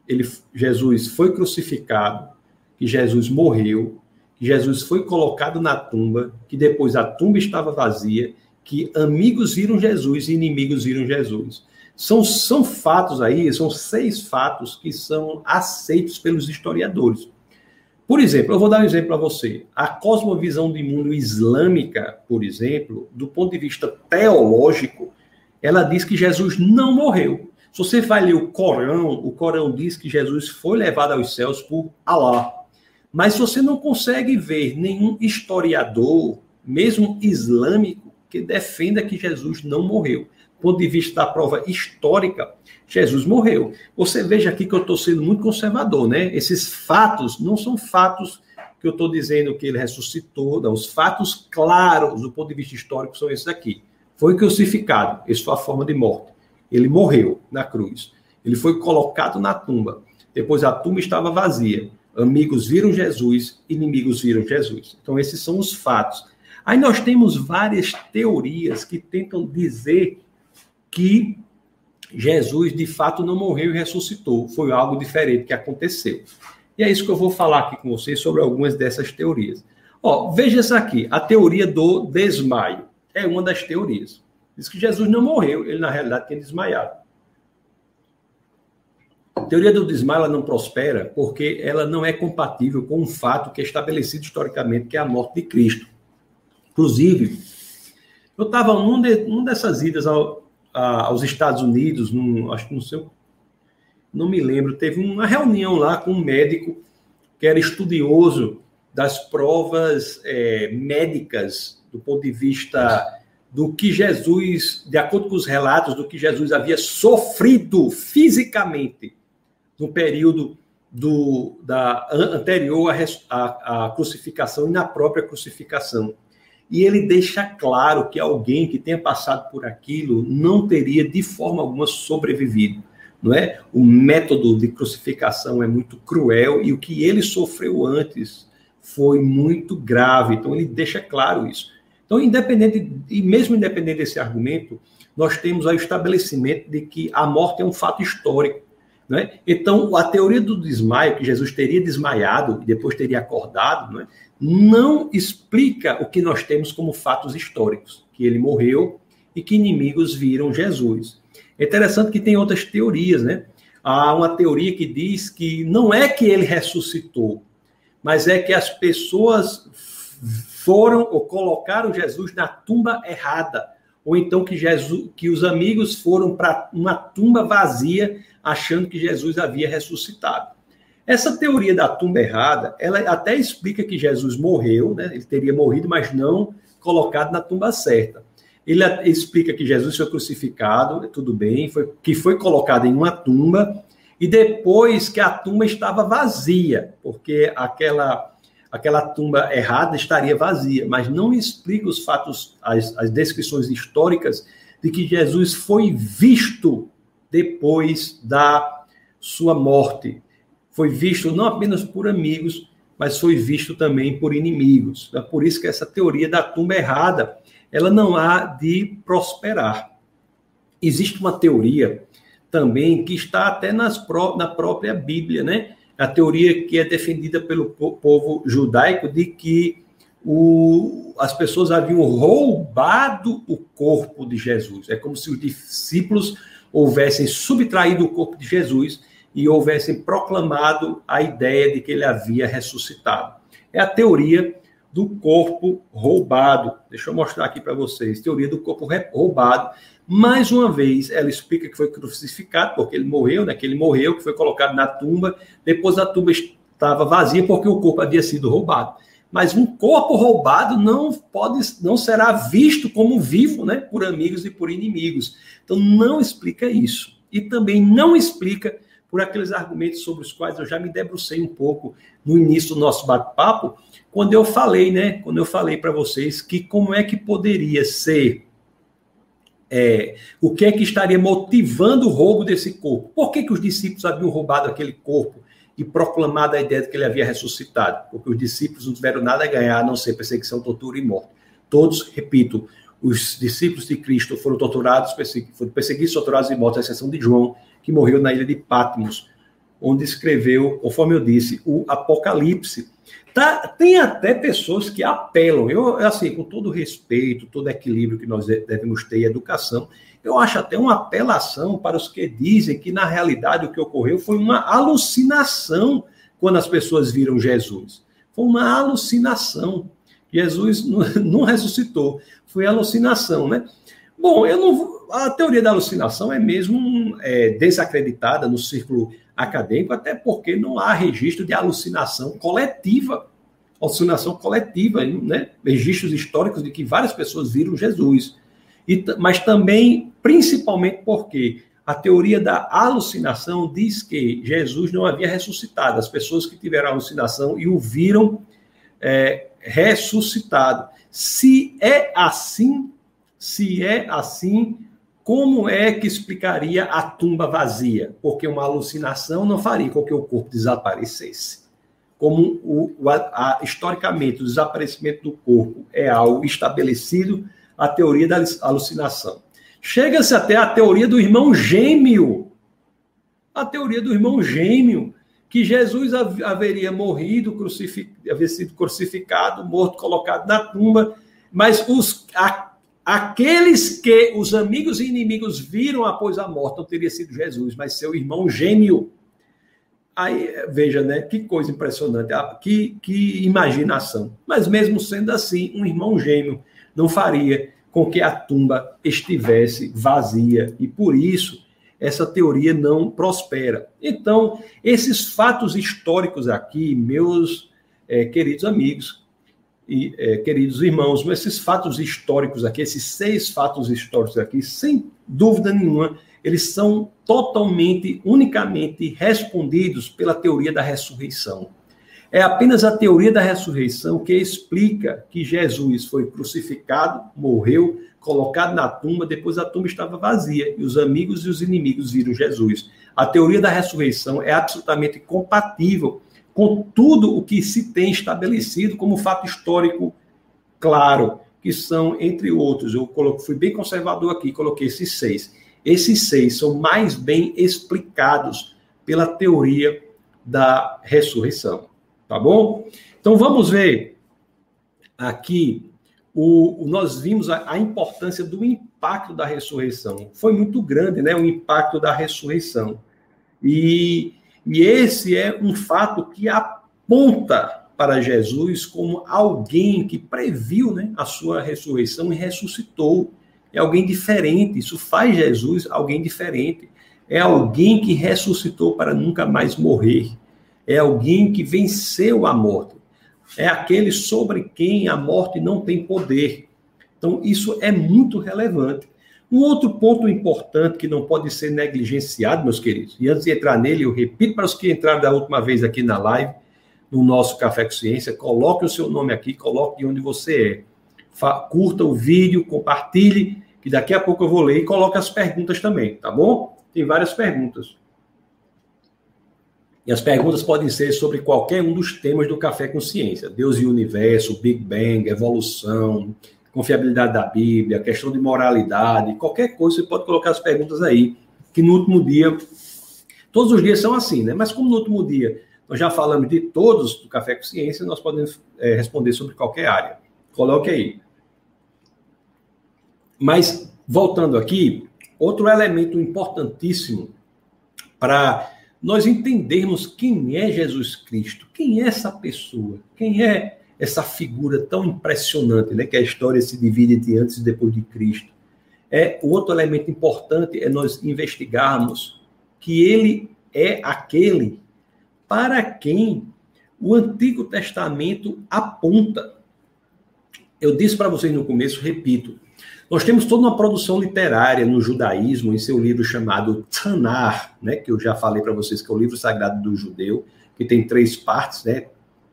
ele, Jesus foi crucificado, que Jesus morreu, que Jesus foi colocado na tumba, que depois a tumba estava vazia, que amigos viram Jesus e inimigos viram Jesus. São, são fatos aí, são seis fatos que são aceitos pelos historiadores. Por exemplo, eu vou dar um exemplo para você. A cosmovisão do mundo islâmica, por exemplo, do ponto de vista teológico, ela diz que Jesus não morreu. Se você vai ler o Corão, o Corão diz que Jesus foi levado aos céus por Alá. Mas você não consegue ver nenhum historiador, mesmo islâmico, que defenda que Jesus não morreu ponto de vista da prova histórica, Jesus morreu. Você veja aqui que eu estou sendo muito conservador, né? Esses fatos não são fatos que eu estou dizendo que ele ressuscitou, não. Os fatos claros do ponto de vista histórico são esses aqui. Foi crucificado, essa foi a forma de morte. Ele morreu na cruz. Ele foi colocado na tumba. Depois a tumba estava vazia. Amigos viram Jesus, inimigos viram Jesus. Então, esses são os fatos. Aí nós temos várias teorias que tentam dizer que Jesus de fato não morreu e ressuscitou. Foi algo diferente que aconteceu. E é isso que eu vou falar aqui com vocês sobre algumas dessas teorias. Ó, veja essa aqui, a teoria do desmaio. É uma das teorias. Diz que Jesus não morreu, ele na realidade tinha desmaiado. A teoria do desmaio ela não prospera porque ela não é compatível com um fato que é estabelecido historicamente, que é a morte de Cristo. Inclusive, eu estava num, de, num dessas idas ao, aos Estados Unidos, num, acho que não sei, não me lembro, teve uma reunião lá com um médico que era estudioso das provas é, médicas do ponto de vista do que Jesus, de acordo com os relatos, do que Jesus havia sofrido fisicamente no período do, da, anterior à, à crucificação e na própria crucificação. E ele deixa claro que alguém que tenha passado por aquilo não teria de forma alguma sobrevivido, não é? O método de crucificação é muito cruel e o que ele sofreu antes foi muito grave. Então ele deixa claro isso. Então, independente e mesmo independente desse argumento, nós temos o estabelecimento de que a morte é um fato histórico. Né? Então, a teoria do desmaio, que Jesus teria desmaiado e depois teria acordado, né? não explica o que nós temos como fatos históricos, que ele morreu e que inimigos viram Jesus. É interessante que tem outras teorias, né? Há uma teoria que diz que não é que ele ressuscitou, mas é que as pessoas foram ou colocaram Jesus na tumba errada, ou então que Jesus, que os amigos foram para uma tumba vazia, achando que Jesus havia ressuscitado. Essa teoria da tumba errada, ela até explica que Jesus morreu, né? Ele teria morrido, mas não colocado na tumba certa. Ele explica que Jesus foi crucificado, tudo bem, foi, que foi colocado em uma tumba e depois que a tumba estava vazia, porque aquela aquela tumba errada estaria vazia, mas não explica os fatos, as, as descrições históricas de que Jesus foi visto depois da sua morte foi visto não apenas por amigos, mas foi visto também por inimigos. É por isso que essa teoria da tumba errada, ela não há de prosperar. Existe uma teoria também que está até nas pró na própria Bíblia, né? A teoria que é defendida pelo povo judaico de que o, as pessoas haviam roubado o corpo de Jesus. É como se os discípulos houvessem subtraído o corpo de Jesus e houvessem proclamado a ideia de que ele havia ressuscitado. É a teoria do corpo roubado. Deixa eu mostrar aqui para vocês. Teoria do corpo roubado. Mais uma vez, ela explica que foi crucificado, porque ele morreu, né? Que ele morreu, que foi colocado na tumba. Depois a tumba estava vazia porque o corpo havia sido roubado. Mas um corpo roubado não pode, não será visto como vivo, né? Por amigos e por inimigos. Então não explica isso. E também não explica por aqueles argumentos sobre os quais eu já me debrucei um pouco no início do nosso bate-papo, quando eu falei, né? Quando eu falei para vocês que como é que poderia ser é, o que é que estaria motivando o roubo desse corpo? Por que, que os discípulos haviam roubado aquele corpo e proclamado a ideia de que ele havia ressuscitado? Porque os discípulos não tiveram nada a ganhar a não ser perseguição, tortura e morte. Todos, repito, os discípulos de Cristo foram torturados, foram perseguidos, torturados e mortos, à exceção de João, que morreu na ilha de Patmos, onde escreveu, conforme eu disse, o Apocalipse. Tá, tem até pessoas que apelam, eu, assim, com todo respeito, todo equilíbrio que nós devemos ter em educação, eu acho até uma apelação para os que dizem que, na realidade, o que ocorreu foi uma alucinação quando as pessoas viram Jesus. Foi uma alucinação. Jesus não (laughs) ressuscitou, foi alucinação, né? Bom, eu não a teoria da alucinação é mesmo é, desacreditada no círculo acadêmico, até porque não há registro de alucinação coletiva, alucinação coletiva, né? registros históricos de que várias pessoas viram Jesus. E, mas também, principalmente porque a teoria da alucinação diz que Jesus não havia ressuscitado. As pessoas que tiveram alucinação e o viram é, ressuscitado. Se é assim, se é assim, como é que explicaria a tumba vazia? Porque uma alucinação não faria com que o corpo desaparecesse. Como o, o a, a, historicamente o desaparecimento do corpo é algo estabelecido, a teoria da alucinação. Chega-se até a teoria do irmão gêmeo. A teoria do irmão gêmeo, que Jesus haveria morrido, crucific, haveria sido crucificado, morto, colocado na tumba, mas os, Aqueles que os amigos e inimigos viram após a morte não teria sido Jesus, mas seu irmão gêmeo. Aí, veja, né? Que coisa impressionante, ah, que, que imaginação. Mas mesmo sendo assim, um irmão gêmeo não faria com que a tumba estivesse vazia. E por isso essa teoria não prospera. Então, esses fatos históricos aqui, meus é, queridos amigos e é, queridos irmãos, esses fatos históricos aqui, esses seis fatos históricos aqui, sem dúvida nenhuma, eles são totalmente, unicamente respondidos pela teoria da ressurreição. É apenas a teoria da ressurreição que explica que Jesus foi crucificado, morreu, colocado na tumba, depois a tumba estava vazia e os amigos e os inimigos viram Jesus. A teoria da ressurreição é absolutamente compatível com tudo o que se tem estabelecido como fato histórico claro, que são, entre outros, eu fui bem conservador aqui, coloquei esses seis. Esses seis são mais bem explicados pela teoria da ressurreição. Tá bom? Então vamos ver aqui o, nós vimos a, a, importância do impacto da ressurreição. Foi muito grande, né? O impacto da ressurreição. E, e esse é um fato que aponta para Jesus como alguém que previu né, a sua ressurreição e ressuscitou. É alguém diferente. Isso faz Jesus alguém diferente. É alguém que ressuscitou para nunca mais morrer. É alguém que venceu a morte é aquele sobre quem a morte não tem poder. Então, isso é muito relevante. Um outro ponto importante que não pode ser negligenciado, meus queridos, e antes de entrar nele, eu repito para os que entraram da última vez aqui na live, no nosso Café com Ciência, coloque o seu nome aqui, coloque onde você é. curta o vídeo, compartilhe, que daqui a pouco eu vou ler e coloque as perguntas também, tá bom? Tem várias perguntas. E as perguntas podem ser sobre qualquer um dos temas do Café com Ciência: Deus e o universo, Big Bang, evolução, confiabilidade da Bíblia, questão de moralidade, qualquer coisa, você pode colocar as perguntas aí, que no último dia, todos os dias são assim, né? Mas como no último dia nós já falamos de todos do Café com Ciência, nós podemos é, responder sobre qualquer área. Coloque aí. Mas, voltando aqui, outro elemento importantíssimo para nós entendermos quem é Jesus Cristo, quem é essa pessoa, quem é essa figura tão impressionante, né, que a história se divide entre antes e depois de Cristo. É outro elemento importante é nós investigarmos que ele é aquele para quem o Antigo Testamento aponta. Eu disse para vocês no começo, repito, nós temos toda uma produção literária no judaísmo, em seu livro chamado Tanar, né, que eu já falei para vocês que é o livro sagrado do judeu, que tem três partes, né?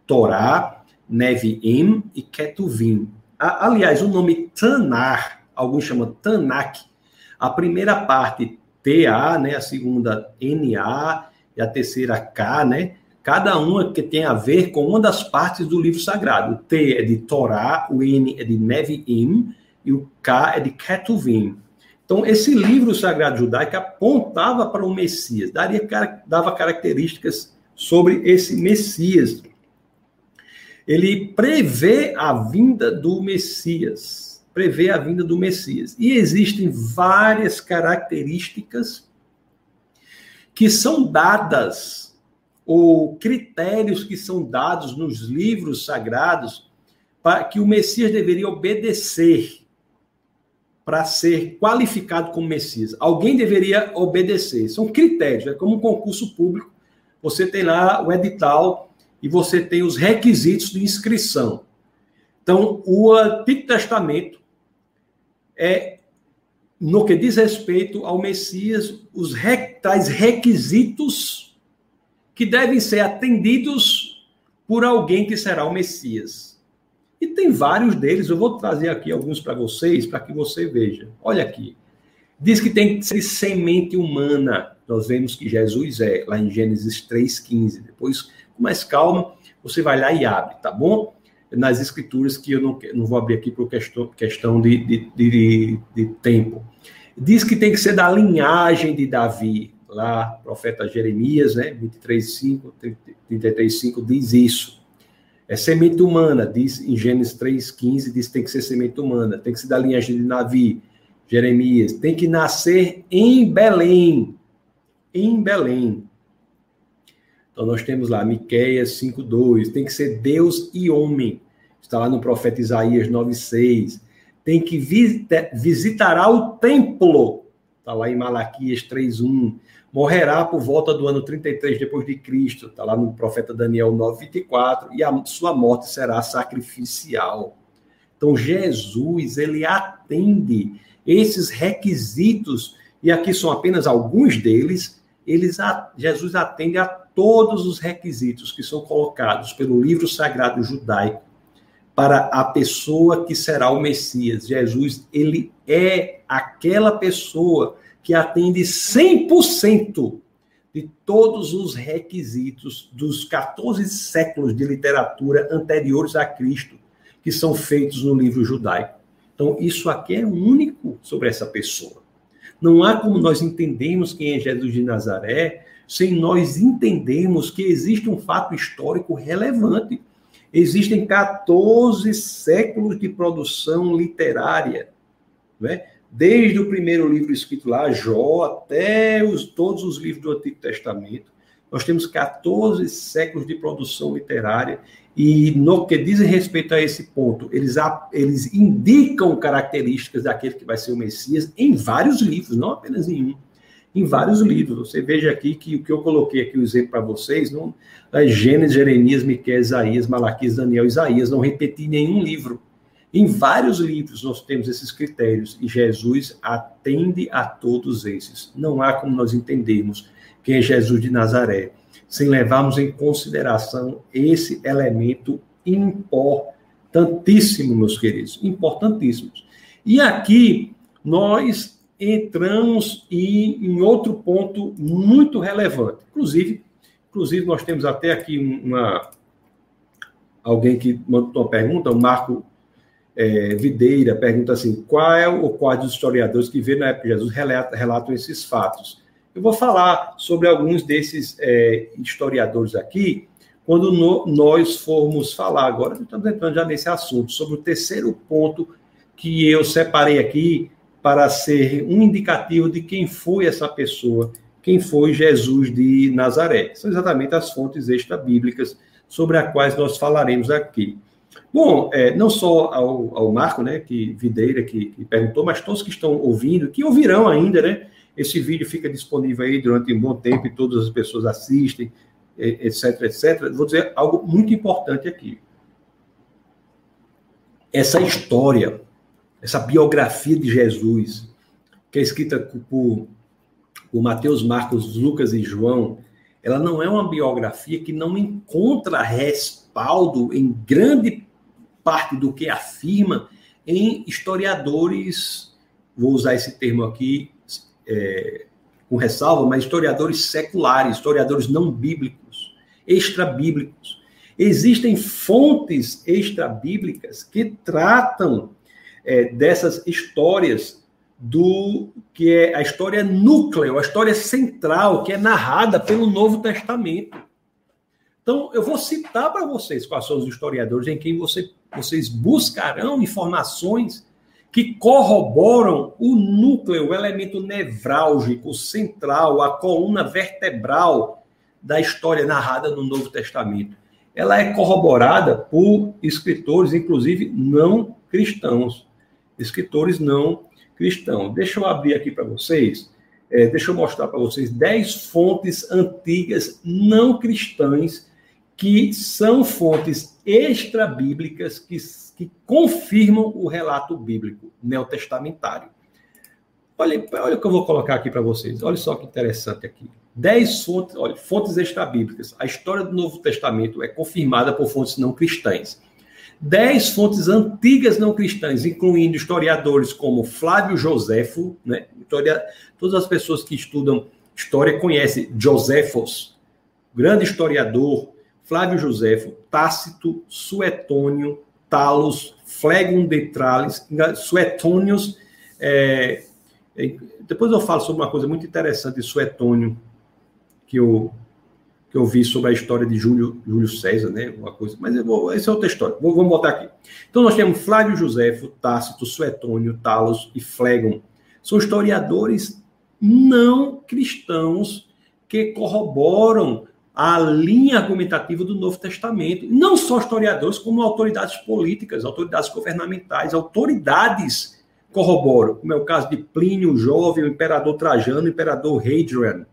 Torá, Nevi'im e Ketuvim. Aliás, o nome Tanar, alguns chamam Tanakh, a primeira parte TA, né, a segunda NA e a terceira K, né? Cada uma que tem a ver com uma das partes do livro sagrado. O T é de Torá, o N é de Nevi'im e o K é de Ketuvim. Então, esse livro sagrado judaico apontava para o Messias, daria, dava características sobre esse Messias. Ele prevê a vinda do Messias, prevê a vinda do Messias. E existem várias características que são dadas, ou critérios que são dados nos livros sagrados, para que o Messias deveria obedecer para ser qualificado como Messias. Alguém deveria obedecer. São critérios, é como um concurso público. Você tem lá o edital e você tem os requisitos de inscrição. Então, o Antigo Testamento é no que diz respeito ao Messias, os tais requisitos que devem ser atendidos por alguém que será o Messias. E tem vários deles, eu vou trazer aqui alguns para vocês, para que você veja. Olha aqui. Diz que tem que ser semente humana. Nós vemos que Jesus é, lá em Gênesis 3,15. Depois, com mais calma, você vai lá e abre, tá bom? Nas escrituras que eu não, não vou abrir aqui por questão, questão de, de, de, de tempo. Diz que tem que ser da linhagem de Davi. Lá, profeta Jeremias, né? 23,5, 33,5 diz isso. É semente humana, diz em Gênesis 3,15, diz que tem que ser semente humana, tem que ser da linhagem de Navi, Jeremias, tem que nascer em Belém. Em Belém. Então nós temos lá Miqueias 5,2, tem que ser Deus e homem. Está lá no profeta Isaías 9,6. tem que visitará o templo. Está lá em Malaquias 3:1. Morrerá por volta do ano 33 depois de Cristo. Está lá no profeta Daniel 9:24 e a sua morte será sacrificial. Então Jesus, ele atende esses requisitos e aqui são apenas alguns deles. Eles Jesus atende a todos os requisitos que são colocados pelo livro sagrado judaico para a pessoa que será o Messias. Jesus, ele é aquela pessoa que atende 100% de todos os requisitos dos 14 séculos de literatura anteriores a Cristo, que são feitos no livro judaico. Então, isso aqui é único sobre essa pessoa. Não há como nós entendermos quem é Jesus de Nazaré sem nós entendermos que existe um fato histórico relevante Existem 14 séculos de produção literária, né? Desde o primeiro livro escrito lá, Jó, até os, todos os livros do Antigo Testamento. Nós temos 14 séculos de produção literária e no que diz respeito a esse ponto, eles, eles indicam características daquele que vai ser o Messias em vários livros, não apenas em um em vários livros. Você veja aqui que o que eu coloquei aqui o exemplo para vocês, não, é Gênesis, Jeremias, Miqueias, Isaías, Malaquias, Daniel, Isaías, não repeti nenhum livro. Em vários livros nós temos esses critérios e Jesus atende a todos esses. Não há como nós entendermos quem é Jesus de Nazaré sem levarmos em consideração esse elemento importantíssimo, meus queridos, importantíssimos. E aqui nós entramos em, em outro ponto muito relevante. Inclusive, inclusive nós temos até aqui uma alguém que mandou uma pergunta, o Marco é, Videira pergunta assim: qual é o quadro dos historiadores que vê na época de Jesus relatam, relatam esses fatos? Eu vou falar sobre alguns desses é, historiadores aqui quando no, nós formos falar. Agora estamos entrando já nesse assunto, sobre o terceiro ponto que eu separei aqui para ser um indicativo de quem foi essa pessoa, quem foi Jesus de Nazaré. São exatamente as fontes extra-bíblicas sobre as quais nós falaremos aqui. Bom, é, não só ao, ao, Marco, né, que Videira, que, que, perguntou, mas todos que estão ouvindo, que ouvirão ainda, né? Esse vídeo fica disponível aí durante um bom tempo e todas as pessoas assistem, etc, etc. Vou dizer algo muito importante aqui. Essa história essa biografia de Jesus, que é escrita por, por Mateus, Marcos, Lucas e João, ela não é uma biografia que não encontra respaldo em grande parte do que afirma em historiadores, vou usar esse termo aqui é, com ressalva, mas historiadores seculares, historiadores não bíblicos, extra-bíblicos. Existem fontes extra-bíblicas que tratam é, dessas histórias do que é a história núcleo, a história central, que é narrada pelo Novo Testamento. Então, eu vou citar para vocês quais são os historiadores em quem você, vocês buscarão informações que corroboram o núcleo, o elemento nevrálgico, central, a coluna vertebral da história narrada no Novo Testamento. Ela é corroborada por escritores, inclusive não cristãos escritores não cristãos. Deixa eu abrir aqui para vocês, é, deixa eu mostrar para vocês 10 fontes antigas não cristãs que são fontes extra-bíblicas que, que confirmam o relato bíblico neotestamentário. Olha, olha o que eu vou colocar aqui para vocês. Olha só que interessante aqui. Dez fontes, olha, fontes extra-bíblicas. A história do Novo Testamento é confirmada por fontes não cristãs dez fontes antigas não cristãs, incluindo historiadores como Flávio Joséfo, né? Historia, todas as pessoas que estudam história conhecem Joséfos, grande historiador, Flávio Joséfo, Tácito, Suetônio, Talos, Flegum de Trales, Suetônios. É, é, depois eu falo sobre uma coisa muito interessante de Suetônio, que eu que eu vi sobre a história de Júlio, Júlio César, né? Uma coisa, mas vou, essa é outra história. Vou, vamos botar aqui. Então nós temos Flávio Joséfo, Tácito, Suetônio, Talos e Flegon. São historiadores não cristãos que corroboram a linha argumentativa do Novo Testamento. Não só historiadores, como autoridades políticas, autoridades governamentais, autoridades corroboram, como é o caso de Plínio Jovem, o imperador Trajano, o imperador Hadrian.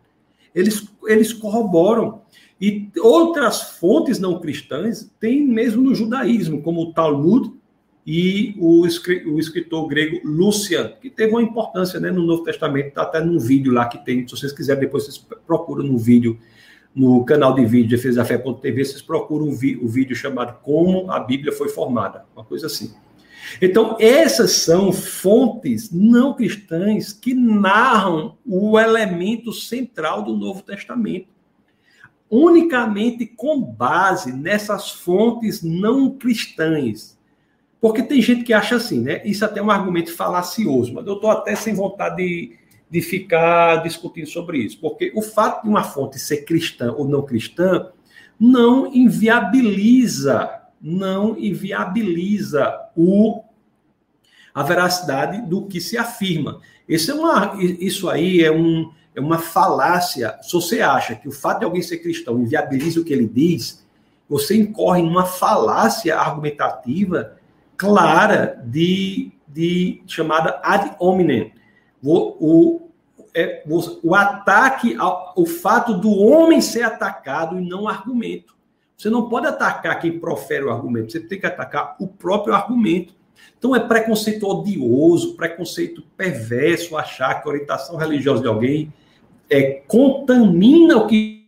Eles, eles corroboram. E outras fontes não cristãs têm mesmo no judaísmo, como o Talmud e o, o escritor grego Lucian, que teve uma importância né, no Novo Testamento, está até num vídeo lá que tem, se vocês quiserem, depois vocês procuram no vídeo no canal de vídeo defesafé.tv, vocês procuram o, o vídeo chamado Como a Bíblia foi formada, uma coisa assim. Então, essas são fontes não cristãs que narram o elemento central do Novo Testamento. Unicamente com base nessas fontes não cristãs. Porque tem gente que acha assim, né? Isso até é um argumento falacioso, mas eu estou até sem vontade de de ficar discutindo sobre isso, porque o fato de uma fonte ser cristã ou não cristã não inviabiliza, não inviabiliza o a veracidade do que se afirma. Isso, é uma, isso aí é, um, é uma falácia. Se você acha que o fato de alguém ser cristão inviabiliza o que ele diz, você incorre numa falácia argumentativa clara de, de chamada ad hominem. O, o, é, o, o ataque, ao, o fato do homem ser atacado e não argumento. Você não pode atacar quem profere o argumento, você tem que atacar o próprio argumento. Então é preconceito odioso, preconceito perverso achar que a orientação religiosa de alguém é, contamina o que.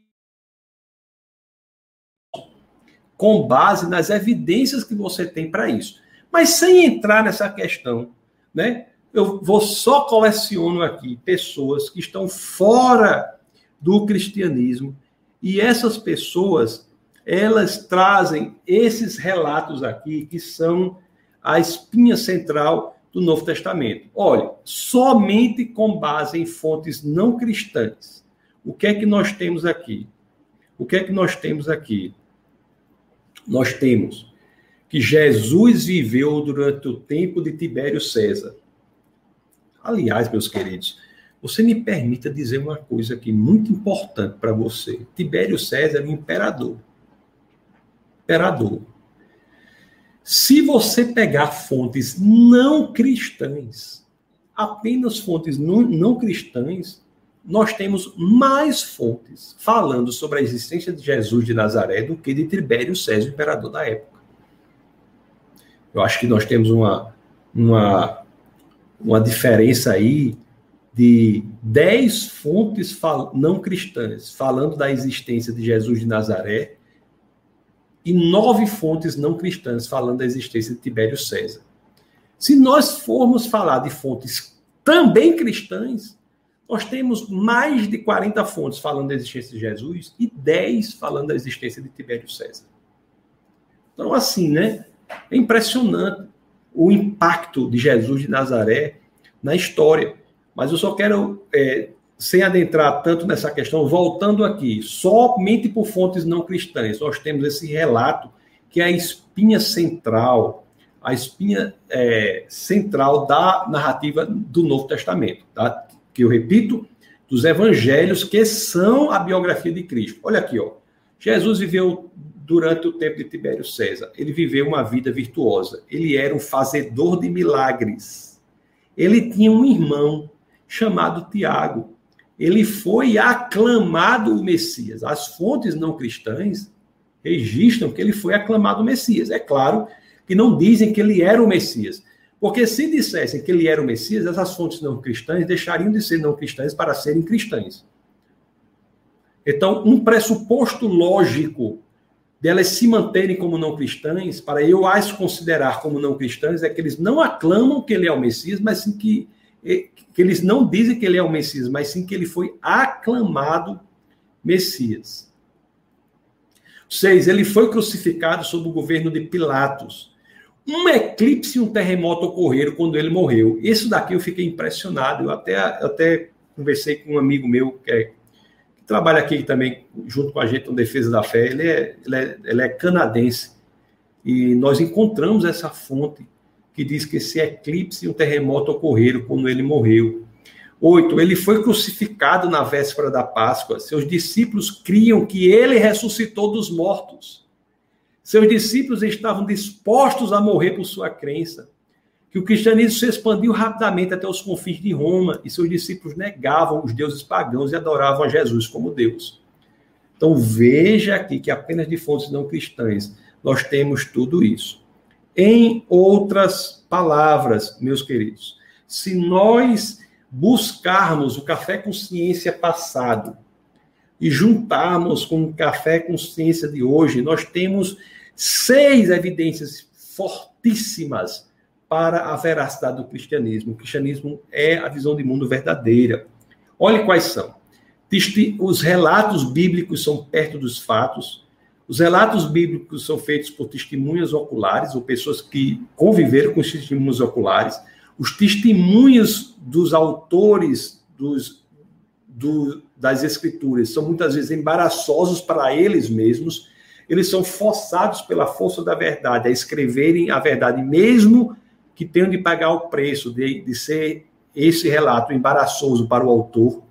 com base nas evidências que você tem para isso. Mas sem entrar nessa questão, né? Eu vou só coleciono aqui pessoas que estão fora do cristianismo e essas pessoas elas trazem esses relatos aqui que são a espinha central do Novo Testamento. Olha, somente com base em fontes não cristãs. O que é que nós temos aqui? O que é que nós temos aqui? Nós temos que Jesus viveu durante o tempo de Tibério César. Aliás, meus queridos, você me permita dizer uma coisa aqui muito importante para você. Tibério César era um imperador. Imperador. Se você pegar fontes não cristãs, apenas fontes não, não cristãs, nós temos mais fontes falando sobre a existência de Jesus de Nazaré do que de Tibério César, imperador da época. Eu acho que nós temos uma, uma uma diferença aí de dez fontes não cristãs falando da existência de Jesus de Nazaré e nove fontes não cristãs falando da existência de Tibério César. Se nós formos falar de fontes também cristãs, nós temos mais de 40 fontes falando da existência de Jesus e 10 falando da existência de Tibério César. Então, assim, né? É impressionante o impacto de Jesus de Nazaré na história. Mas eu só quero, é, sem adentrar tanto nessa questão, voltando aqui, somente por fontes não cristãs, nós temos esse relato que é a espinha central, a espinha é, central da narrativa do Novo Testamento, tá? que eu repito, dos evangelhos que são a biografia de Cristo. Olha aqui, ó. Jesus viveu durante o tempo de Tibério César. Ele viveu uma vida virtuosa. Ele era um fazedor de milagres. Ele tinha um irmão chamado Tiago. Ele foi aclamado o Messias. As fontes não cristãs registram que ele foi aclamado o Messias. É claro que não dizem que ele era o Messias. Porque se dissessem que ele era o Messias, essas fontes não cristãs deixariam de ser não cristãs para serem cristãs. Então, um pressuposto lógico delas se manterem como não cristãs, para eu as considerar como não cristãs, é que eles não aclamam que ele é o Messias, mas sim que, que eles não dizem que ele é o Messias, mas sim que ele foi aclamado Messias. Seis, ele foi crucificado sob o governo de Pilatos. Um eclipse e um terremoto ocorreram quando ele morreu. Isso daqui eu fiquei impressionado. Eu até, até conversei com um amigo meu, que é que trabalha aqui também junto com a gente no Defesa da Fé, ele é, ele é, ele é canadense. E nós encontramos essa fonte que diz que esse eclipse e um terremoto ocorreram quando ele morreu. 8. Ele foi crucificado na véspera da Páscoa. Seus discípulos criam que ele ressuscitou dos mortos. Seus discípulos estavam dispostos a morrer por sua crença. Que o cristianismo se expandiu rapidamente até os confins de Roma e seus discípulos negavam os deuses pagãos e adoravam a Jesus como Deus. Então veja aqui que apenas de fontes não cristãs nós temos tudo isso. Em outras palavras, meus queridos, se nós buscarmos o café consciência passado e juntarmos com o café consciência de hoje, nós temos seis evidências fortíssimas para a veracidade do cristianismo. O cristianismo é a visão de mundo verdadeira. Olhe quais são. Os relatos bíblicos são perto dos fatos. Os relatos bíblicos são feitos por testemunhas oculares, ou pessoas que conviveram com os testemunhos oculares os testemunhos dos autores dos, do, das escrituras são muitas vezes embaraçosos para eles mesmos, eles são forçados pela força da verdade a escreverem a verdade, mesmo que tenham de pagar o preço de, de ser esse relato embaraçoso para o autor.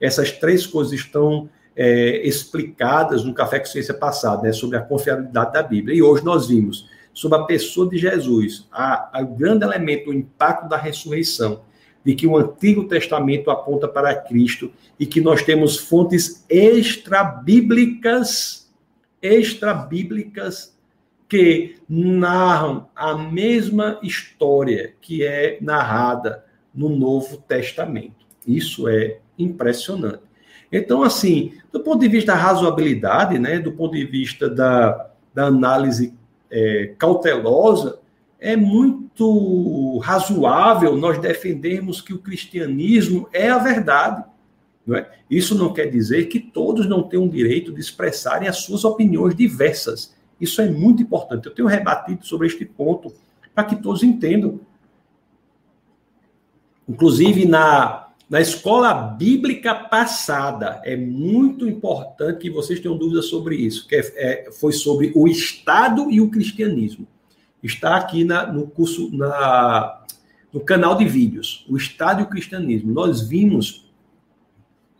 Essas três coisas estão é, explicadas no Café com Ciência passado, né, sobre a confiabilidade da Bíblia. E hoje nós vimos sobre a pessoa de Jesus, a, grande elemento, o impacto da ressurreição, de que o Antigo Testamento aponta para Cristo e que nós temos fontes extra-bíblicas, extra-bíblicas, que narram a mesma história que é narrada no Novo Testamento. Isso é impressionante. Então, assim, do ponto de vista da razoabilidade, né, do ponto de vista da, da análise é, cautelosa, é muito razoável nós defendermos que o cristianismo é a verdade. Não é? Isso não quer dizer que todos não tenham o direito de expressarem as suas opiniões diversas. Isso é muito importante. Eu tenho rebatido sobre este ponto para que todos entendam. Inclusive, na na escola bíblica passada, é muito importante que vocês tenham dúvidas sobre isso, que é, é, foi sobre o Estado e o cristianismo. Está aqui na, no curso, na, no canal de vídeos, o Estado e o cristianismo. Nós vimos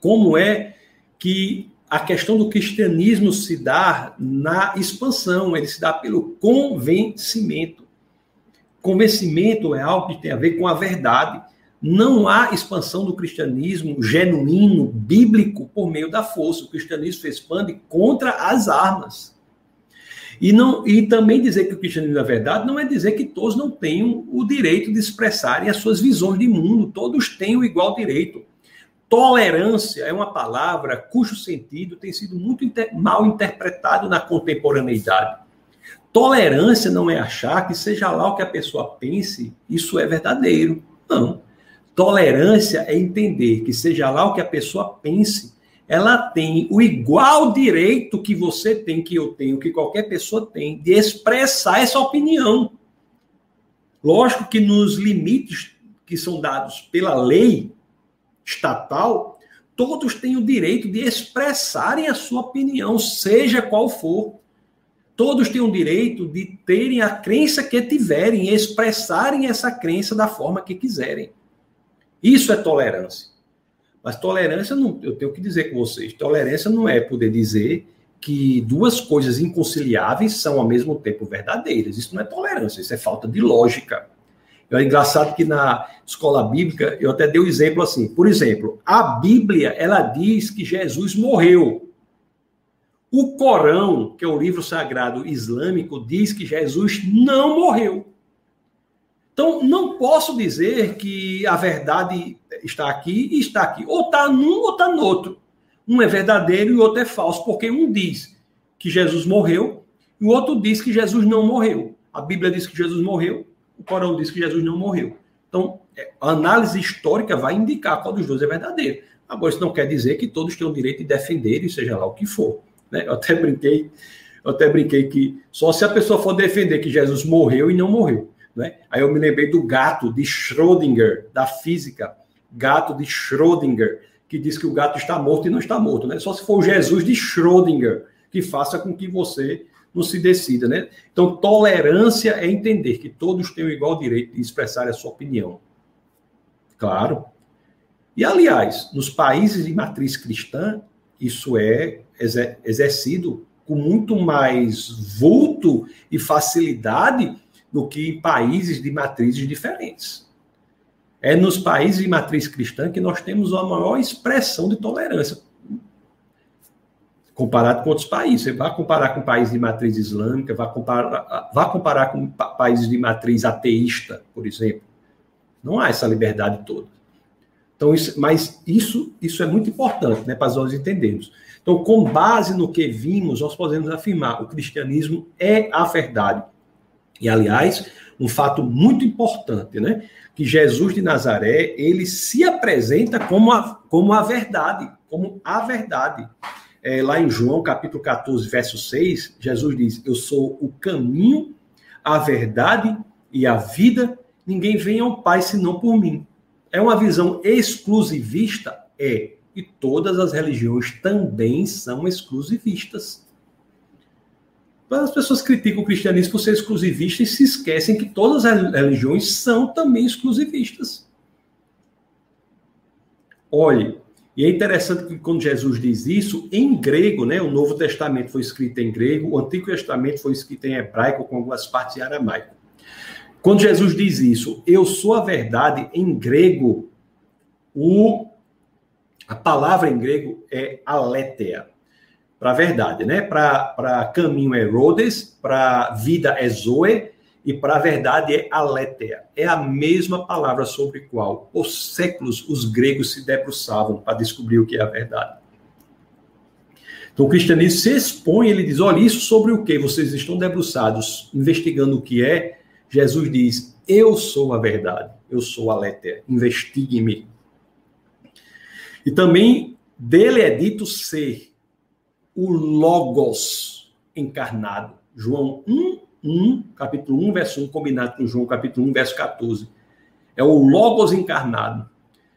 como é que a questão do cristianismo se dá na expansão, ele se dá pelo convencimento. Convencimento é algo que tem a ver com a verdade não há expansão do cristianismo genuíno, bíblico, por meio da força. O cristianismo se expande contra as armas. E, não, e também dizer que o cristianismo é verdade não é dizer que todos não tenham o direito de expressarem as suas visões de mundo. Todos têm o igual direito. Tolerância é uma palavra cujo sentido tem sido muito inter, mal interpretado na contemporaneidade. Tolerância não é achar que seja lá o que a pessoa pense, isso é verdadeiro. Não. Tolerância é entender que, seja lá o que a pessoa pense, ela tem o igual direito que você tem, que eu tenho, que qualquer pessoa tem, de expressar essa opinião. Lógico que nos limites que são dados pela lei estatal, todos têm o direito de expressarem a sua opinião, seja qual for. Todos têm o direito de terem a crença que tiverem, expressarem essa crença da forma que quiserem. Isso é tolerância. Mas tolerância, não, eu tenho que dizer com vocês, tolerância não é poder dizer que duas coisas inconciliáveis são ao mesmo tempo verdadeiras. Isso não é tolerância, isso é falta de lógica. É engraçado que na escola bíblica eu até dei um exemplo assim. Por exemplo, a Bíblia ela diz que Jesus morreu. O Corão, que é o livro sagrado islâmico, diz que Jesus não morreu. Então, não posso dizer que a verdade está aqui e está aqui. Ou está num ou está no outro. Um é verdadeiro e o outro é falso, porque um diz que Jesus morreu e o outro diz que Jesus não morreu. A Bíblia diz que Jesus morreu, o Corão diz que Jesus não morreu. Então, é, a análise histórica vai indicar qual dos dois é verdadeiro. Agora, isso não quer dizer que todos tenham o direito de defender, e seja lá o que for. Né? Eu até brinquei, eu até brinquei que só se a pessoa for defender que Jesus morreu e não morreu. Né? Aí eu me lembrei do gato de Schrödinger, da física, gato de Schrödinger, que diz que o gato está morto e não está morto. Né? Só se for o Jesus de Schrödinger, que faça com que você não se decida. Né? Então, tolerância é entender que todos têm o igual direito de expressar a sua opinião. Claro. E, aliás, nos países de matriz cristã, isso é exercido com muito mais vulto e facilidade do que em países de matrizes diferentes. É nos países de matriz cristã que nós temos a maior expressão de tolerância comparado com outros países. Você vai comparar com países de matriz islâmica, vai comparar, vai comparar com países de matriz ateísta, por exemplo. Não há essa liberdade toda. Então, isso, mas isso, isso é muito importante né, para nós entendermos. Então, com base no que vimos, nós podemos afirmar o cristianismo é a verdade. E, aliás, um fato muito importante, né? Que Jesus de Nazaré, ele se apresenta como a, como a verdade, como a verdade é, lá em João capítulo 14, verso 6, Jesus diz: Eu sou o caminho, a verdade e a vida, ninguém vem ao Pai senão por mim. É uma visão exclusivista? É. E todas as religiões também são exclusivistas. As pessoas criticam o cristianismo por ser exclusivista e se esquecem que todas as religiões são também exclusivistas. Olhe, e é interessante que quando Jesus diz isso, em grego, né, o Novo Testamento foi escrito em grego, o Antigo Testamento foi escrito em hebraico, com algumas partes em aramaico. Quando Jesus diz isso, eu sou a verdade, em grego, o, a palavra em grego é aletheia, para verdade, né? Para caminho é Rhodes, para vida é Zoe, e para a verdade é aletheia. É a mesma palavra sobre a qual, por séculos, os gregos se debruçavam para descobrir o que é a verdade. Então o cristianismo se expõe, ele diz: olha, isso sobre o que vocês estão debruçados, investigando o que é. Jesus diz: eu sou a verdade, eu sou a aletheia, investigue-me. E também dele é dito ser o Logos encarnado. João 1, 1, capítulo 1, verso 1, combinado com João, capítulo 1, verso 14. É o Logos encarnado.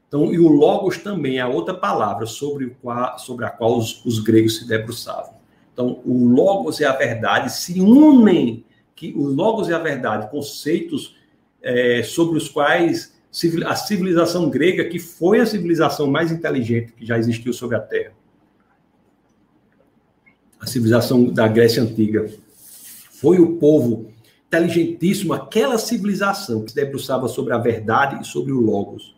Então, e o Logos também é outra palavra sobre, o qual, sobre a qual os, os gregos se debruçavam. Então, o Logos e a verdade se unem, que o Logos e a verdade, conceitos é, sobre os quais a civilização grega, que foi a civilização mais inteligente que já existiu sobre a Terra, a civilização da Grécia Antiga, foi o povo inteligentíssimo, aquela civilização que se debruçava sobre a verdade e sobre o Logos.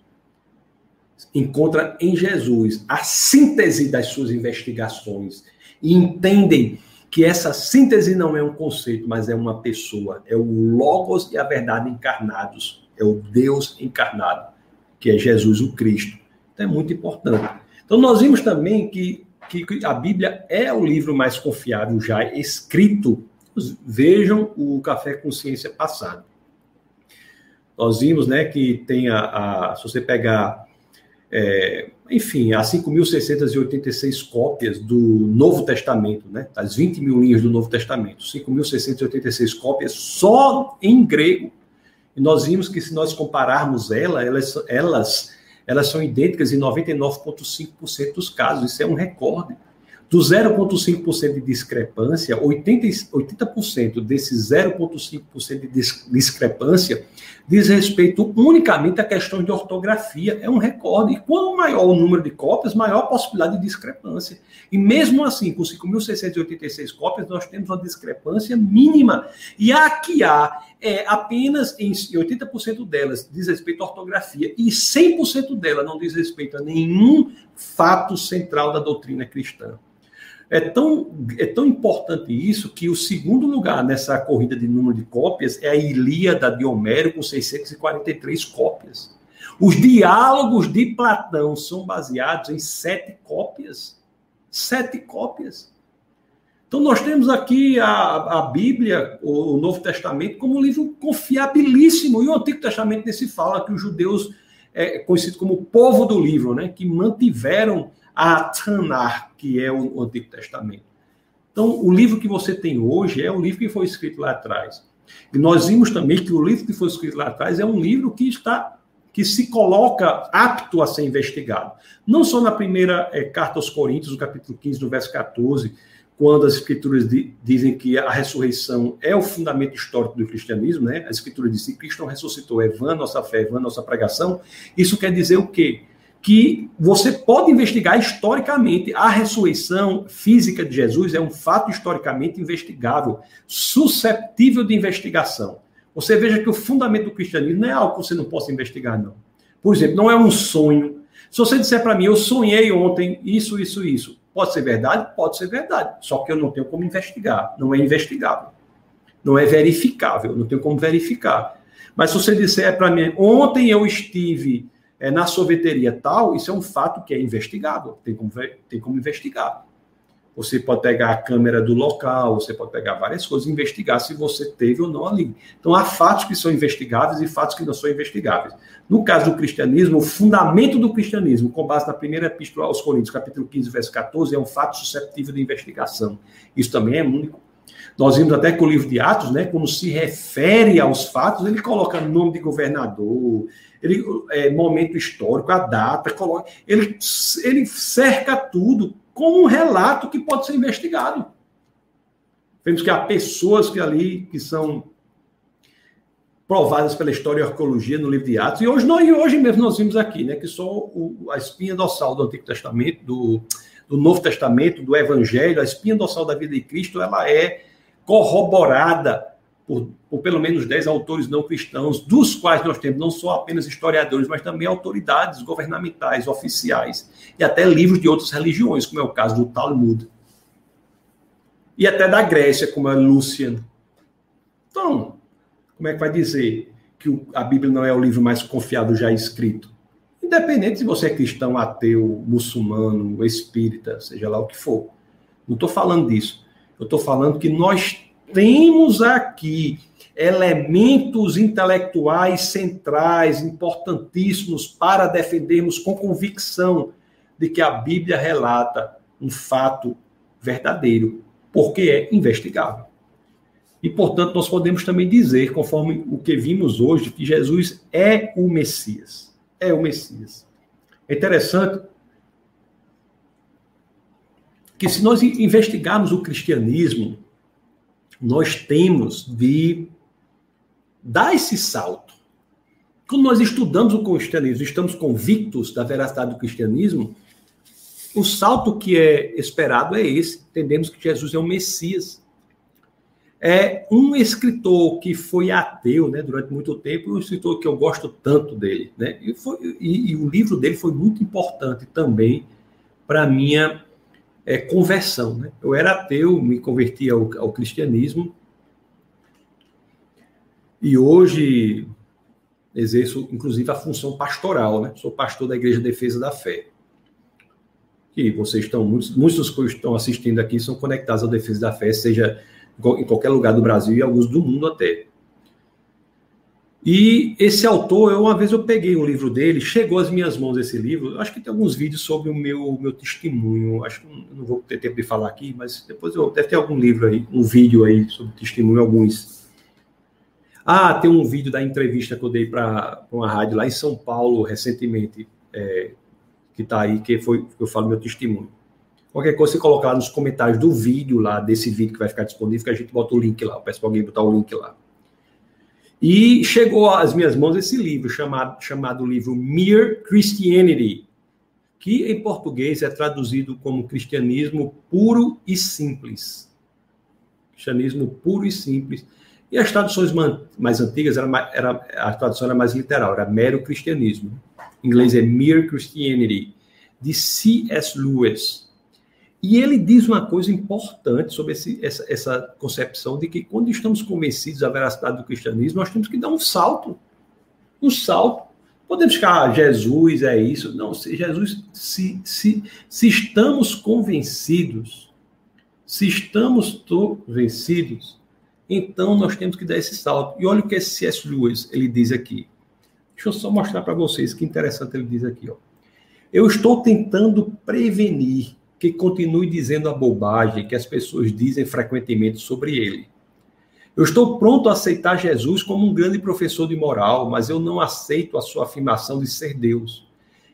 Encontra em Jesus a síntese das suas investigações e entendem que essa síntese não é um conceito, mas é uma pessoa, é o Logos e a verdade encarnados, é o Deus encarnado, que é Jesus o Cristo. Então é muito importante. Então nós vimos também que, que a Bíblia é o livro mais confiável já escrito vejam o Café Consciência passado. Nós vimos né, que tem a, a se você pegar, é, enfim, as 5.686 cópias do Novo Testamento, né, das 20 mil linhas do Novo Testamento, 5.686 cópias só em grego. E nós vimos que se nós compararmos ela, elas, elas, elas são idênticas em 99,5% dos casos. Isso é um recorde. Do 0,5% de discrepância, 80%, 80 desse 0,5% de discrepância diz respeito unicamente a questões de ortografia. É um recorde. E quanto maior o número de cópias, maior a possibilidade de discrepância. E mesmo assim, com 5.686 cópias, nós temos uma discrepância mínima. E a que há é apenas em 80% delas diz respeito à ortografia e 100% dela não diz respeito a nenhum fato central da doutrina cristã. É tão, é tão importante isso que o segundo lugar nessa corrida de número de cópias é a Ilíada de Homero, com 643 cópias. Os diálogos de Platão são baseados em sete cópias. Sete cópias. Então, nós temos aqui a, a Bíblia, o, o Novo Testamento, como um livro confiabilíssimo. E o Antigo Testamento nesse fala que os judeus, é conhecido como o povo do livro, né, que mantiveram a Tanar, que é o, Antigo Testamento. Então, o livro que você tem hoje é um livro que foi escrito lá atrás. E nós vimos também que o livro que foi escrito lá atrás é um livro que está que se coloca apto a ser investigado. Não só na primeira é, carta aos Coríntios, no capítulo 15, no verso 14, quando as escrituras di, dizem que a ressurreição é o fundamento histórico do cristianismo, né? As escrituras dizem que Cristo ressuscitou, é vã nossa fé, é vã nossa pregação. Isso quer dizer o quê? Que você pode investigar historicamente. A ressurreição física de Jesus é um fato historicamente investigável, susceptível de investigação. Você veja que o fundamento do cristianismo não é algo que você não possa investigar, não. Por exemplo, não é um sonho. Se você disser para mim, eu sonhei ontem isso, isso, isso, pode ser verdade? Pode ser verdade. Só que eu não tenho como investigar. Não é investigável. Não é verificável. Não tenho como verificar. Mas se você disser para mim, ontem eu estive é, na sorveteria tal, isso é um fato que é investigável, tem como, tem como investigar. Você pode pegar a câmera do local, você pode pegar várias coisas e investigar se você teve ou não ali. Então, há fatos que são investigáveis e fatos que não são investigáveis. No caso do cristianismo, o fundamento do cristianismo, com base na primeira epístola aos Coríntios, capítulo 15, verso 14, é um fato susceptível de investigação. Isso também é único. Nós vimos até que o livro de Atos, né, quando se refere aos fatos, ele coloca nome de governador, ele, é, momento histórico, a data, coloca, ele, ele cerca tudo com um relato que pode ser investigado. Vemos que há pessoas que ali que são provadas pela história e arqueologia no livro de Atos. E hoje, nós, hoje mesmo nós vimos aqui, né, que só o, a espinha dorsal do Antigo Testamento, do, do Novo Testamento, do Evangelho, a espinha dorsal da vida de Cristo, ela é corroborada por, por pelo menos 10 autores não cristãos, dos quais nós temos não só apenas historiadores, mas também autoridades governamentais, oficiais, e até livros de outras religiões, como é o caso do Talmud. E até da Grécia, como é Lucian. Então, como é que vai dizer que a Bíblia não é o livro mais confiável já escrito? Independente se você é cristão, ateu, muçulmano, espírita, seja lá o que for. Não estou falando disso. Eu estou falando que nós temos aqui elementos intelectuais centrais, importantíssimos, para defendermos com convicção de que a Bíblia relata um fato verdadeiro, porque é investigável. E, portanto, nós podemos também dizer, conforme o que vimos hoje, que Jesus é o Messias. É o Messias. É interessante que, se nós investigarmos o cristianismo, nós temos de dar esse salto. Quando nós estudamos o cristianismo, estamos convictos da veracidade do cristianismo, o salto que é esperado é esse. Entendemos que Jesus é o Messias. É um escritor que foi ateu né, durante muito tempo, um escritor que eu gosto tanto dele. Né, e, foi, e, e o livro dele foi muito importante também para a minha é, conversão. Né? Eu era ateu, me converti ao, ao cristianismo e hoje exerço, inclusive, a função pastoral. Né? Sou pastor da Igreja Defesa da Fé. Que vocês estão, muitos, muitos que estão assistindo aqui são conectados à Defesa da Fé, seja em qualquer lugar do Brasil e alguns do mundo até. E esse autor, eu, uma vez eu peguei um livro dele, chegou às minhas mãos esse livro. Acho que tem alguns vídeos sobre o meu, meu testemunho. Acho que não, vou ter tempo de falar aqui, mas depois eu deve ter algum livro aí, um vídeo aí sobre testemunho, alguns. Ah, tem um vídeo da entrevista que eu dei para uma rádio lá em São Paulo recentemente, é, que está aí, que foi que eu falo meu testemunho. Qualquer coisa você colocar nos comentários do vídeo lá, desse vídeo que vai ficar disponível, que a gente bota o link lá. Eu peço para alguém botar o link lá. E chegou às minhas mãos esse livro, chamado, chamado livro Mere Christianity, que em português é traduzido como Cristianismo Puro e Simples. Cristianismo Puro e Simples. E as traduções mais antigas, era, era, a tradução era mais literal, era mero cristianismo. Em inglês é Mere Christianity, de C.S. Lewis. E ele diz uma coisa importante sobre esse, essa, essa, concepção de que quando estamos convencidos da veracidade do cristianismo, nós temos que dar um salto. Um salto. Podemos ficar, ah, Jesus é isso. Não, se Jesus, se, se, se estamos convencidos, se estamos convencidos, então nós temos que dar esse salto. E olha o que esse C.S. Lewis ele diz aqui. Deixa eu só mostrar para vocês que interessante ele diz aqui. Ó. Eu estou tentando prevenir que continue dizendo a bobagem que as pessoas dizem frequentemente sobre ele. Eu estou pronto a aceitar Jesus como um grande professor de moral, mas eu não aceito a sua afirmação de ser Deus.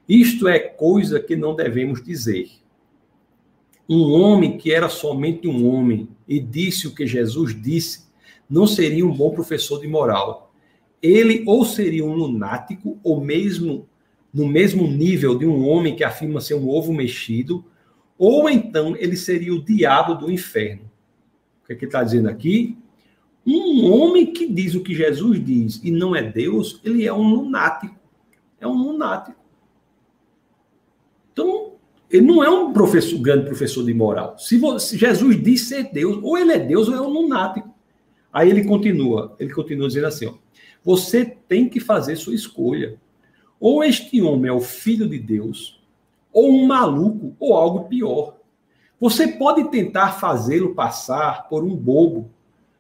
Isto é coisa que não devemos dizer. Um homem que era somente um homem e disse o que Jesus disse, não seria um bom professor de moral. Ele ou seria um lunático, ou mesmo no mesmo nível de um homem que afirma ser um ovo mexido, ou então ele seria o diabo do inferno. O que, é que está dizendo aqui? Um homem que diz o que Jesus diz e não é Deus, ele é um lunático. É um lunático. Então, ele não é um professor, grande professor de moral. Se, se Jesus diz ser Deus, ou ele é Deus ou é um lunático. Aí ele continua, ele continua dizendo assim: ó, você tem que fazer sua escolha. Ou este homem é o filho de Deus, ou um maluco, ou algo pior. Você pode tentar fazê-lo passar por um bobo.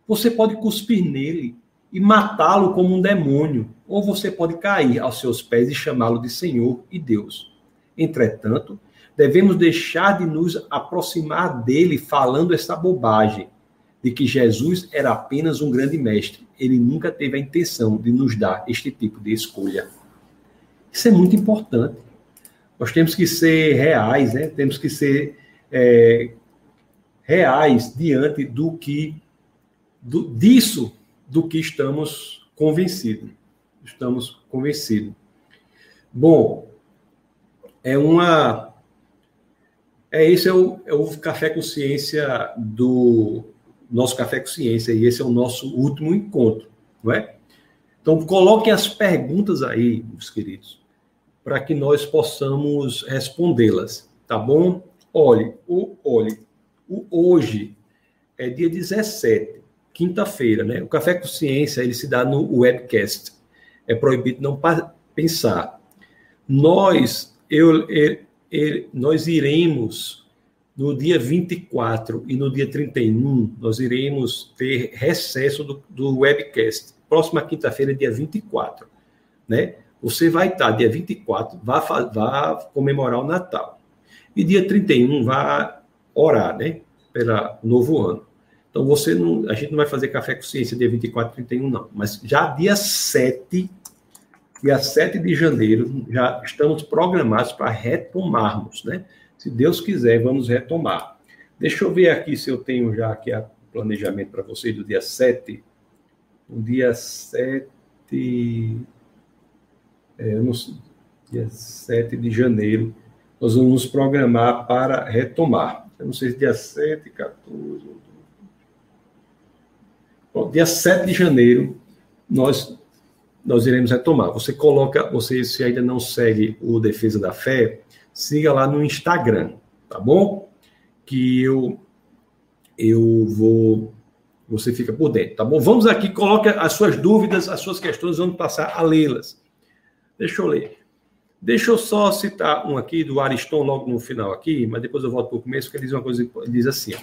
Você pode cuspir nele e matá-lo como um demônio, ou você pode cair aos seus pés e chamá-lo de Senhor e Deus. Entretanto, devemos deixar de nos aproximar dele falando essa bobagem de que Jesus era apenas um grande mestre. Ele nunca teve a intenção de nos dar este tipo de escolha. Isso é muito importante. Nós temos que ser reais, né? Temos que ser é, reais diante do que do, disso do que estamos convencidos. Estamos convencidos. Bom, é uma é esse é o, é o café consciência do nosso café consciência e esse é o nosso último encontro, não é? Então coloquem as perguntas aí, meus queridos, para que nós possamos respondê-las, tá bom? Olhe, o, olhe, o hoje é dia 17, quinta-feira, né? O Café Consciência, ele se dá no webcast. É proibido não pensar. Nós, eu, eu, eu, nós iremos no dia 24 e no dia 31, nós iremos ter recesso do, do webcast. Próxima quinta-feira, dia 24, né? Você vai estar dia 24, vai, vai comemorar o Natal. E dia 31 vai orar, né? Pelo novo ano. Então você não, a gente não vai fazer café com ciência dia 24 e 31 não, mas já dia 7, dia 7 de janeiro, já estamos programados para retomarmos, né? Se Deus quiser, vamos retomar. Deixa eu ver aqui se eu tenho já aqui o planejamento para vocês do dia 7. No dia 7 é, no dia 7 de janeiro, nós vamos nos programar para retomar. Eu não sei se dia 7, 14. Bom, dia 7 de janeiro, nós, nós iremos retomar. Você coloca, você se ainda não segue o Defesa da Fé, siga lá no Instagram, tá bom? Que eu, eu vou. Você fica por dentro, tá bom? Vamos aqui, coloque as suas dúvidas, as suas questões, vamos passar a lê-las. Deixa eu ler. Deixa eu só citar um aqui do Ariston logo no final aqui, mas depois eu volto para o começo, que ele diz uma coisa, ele diz assim, ó,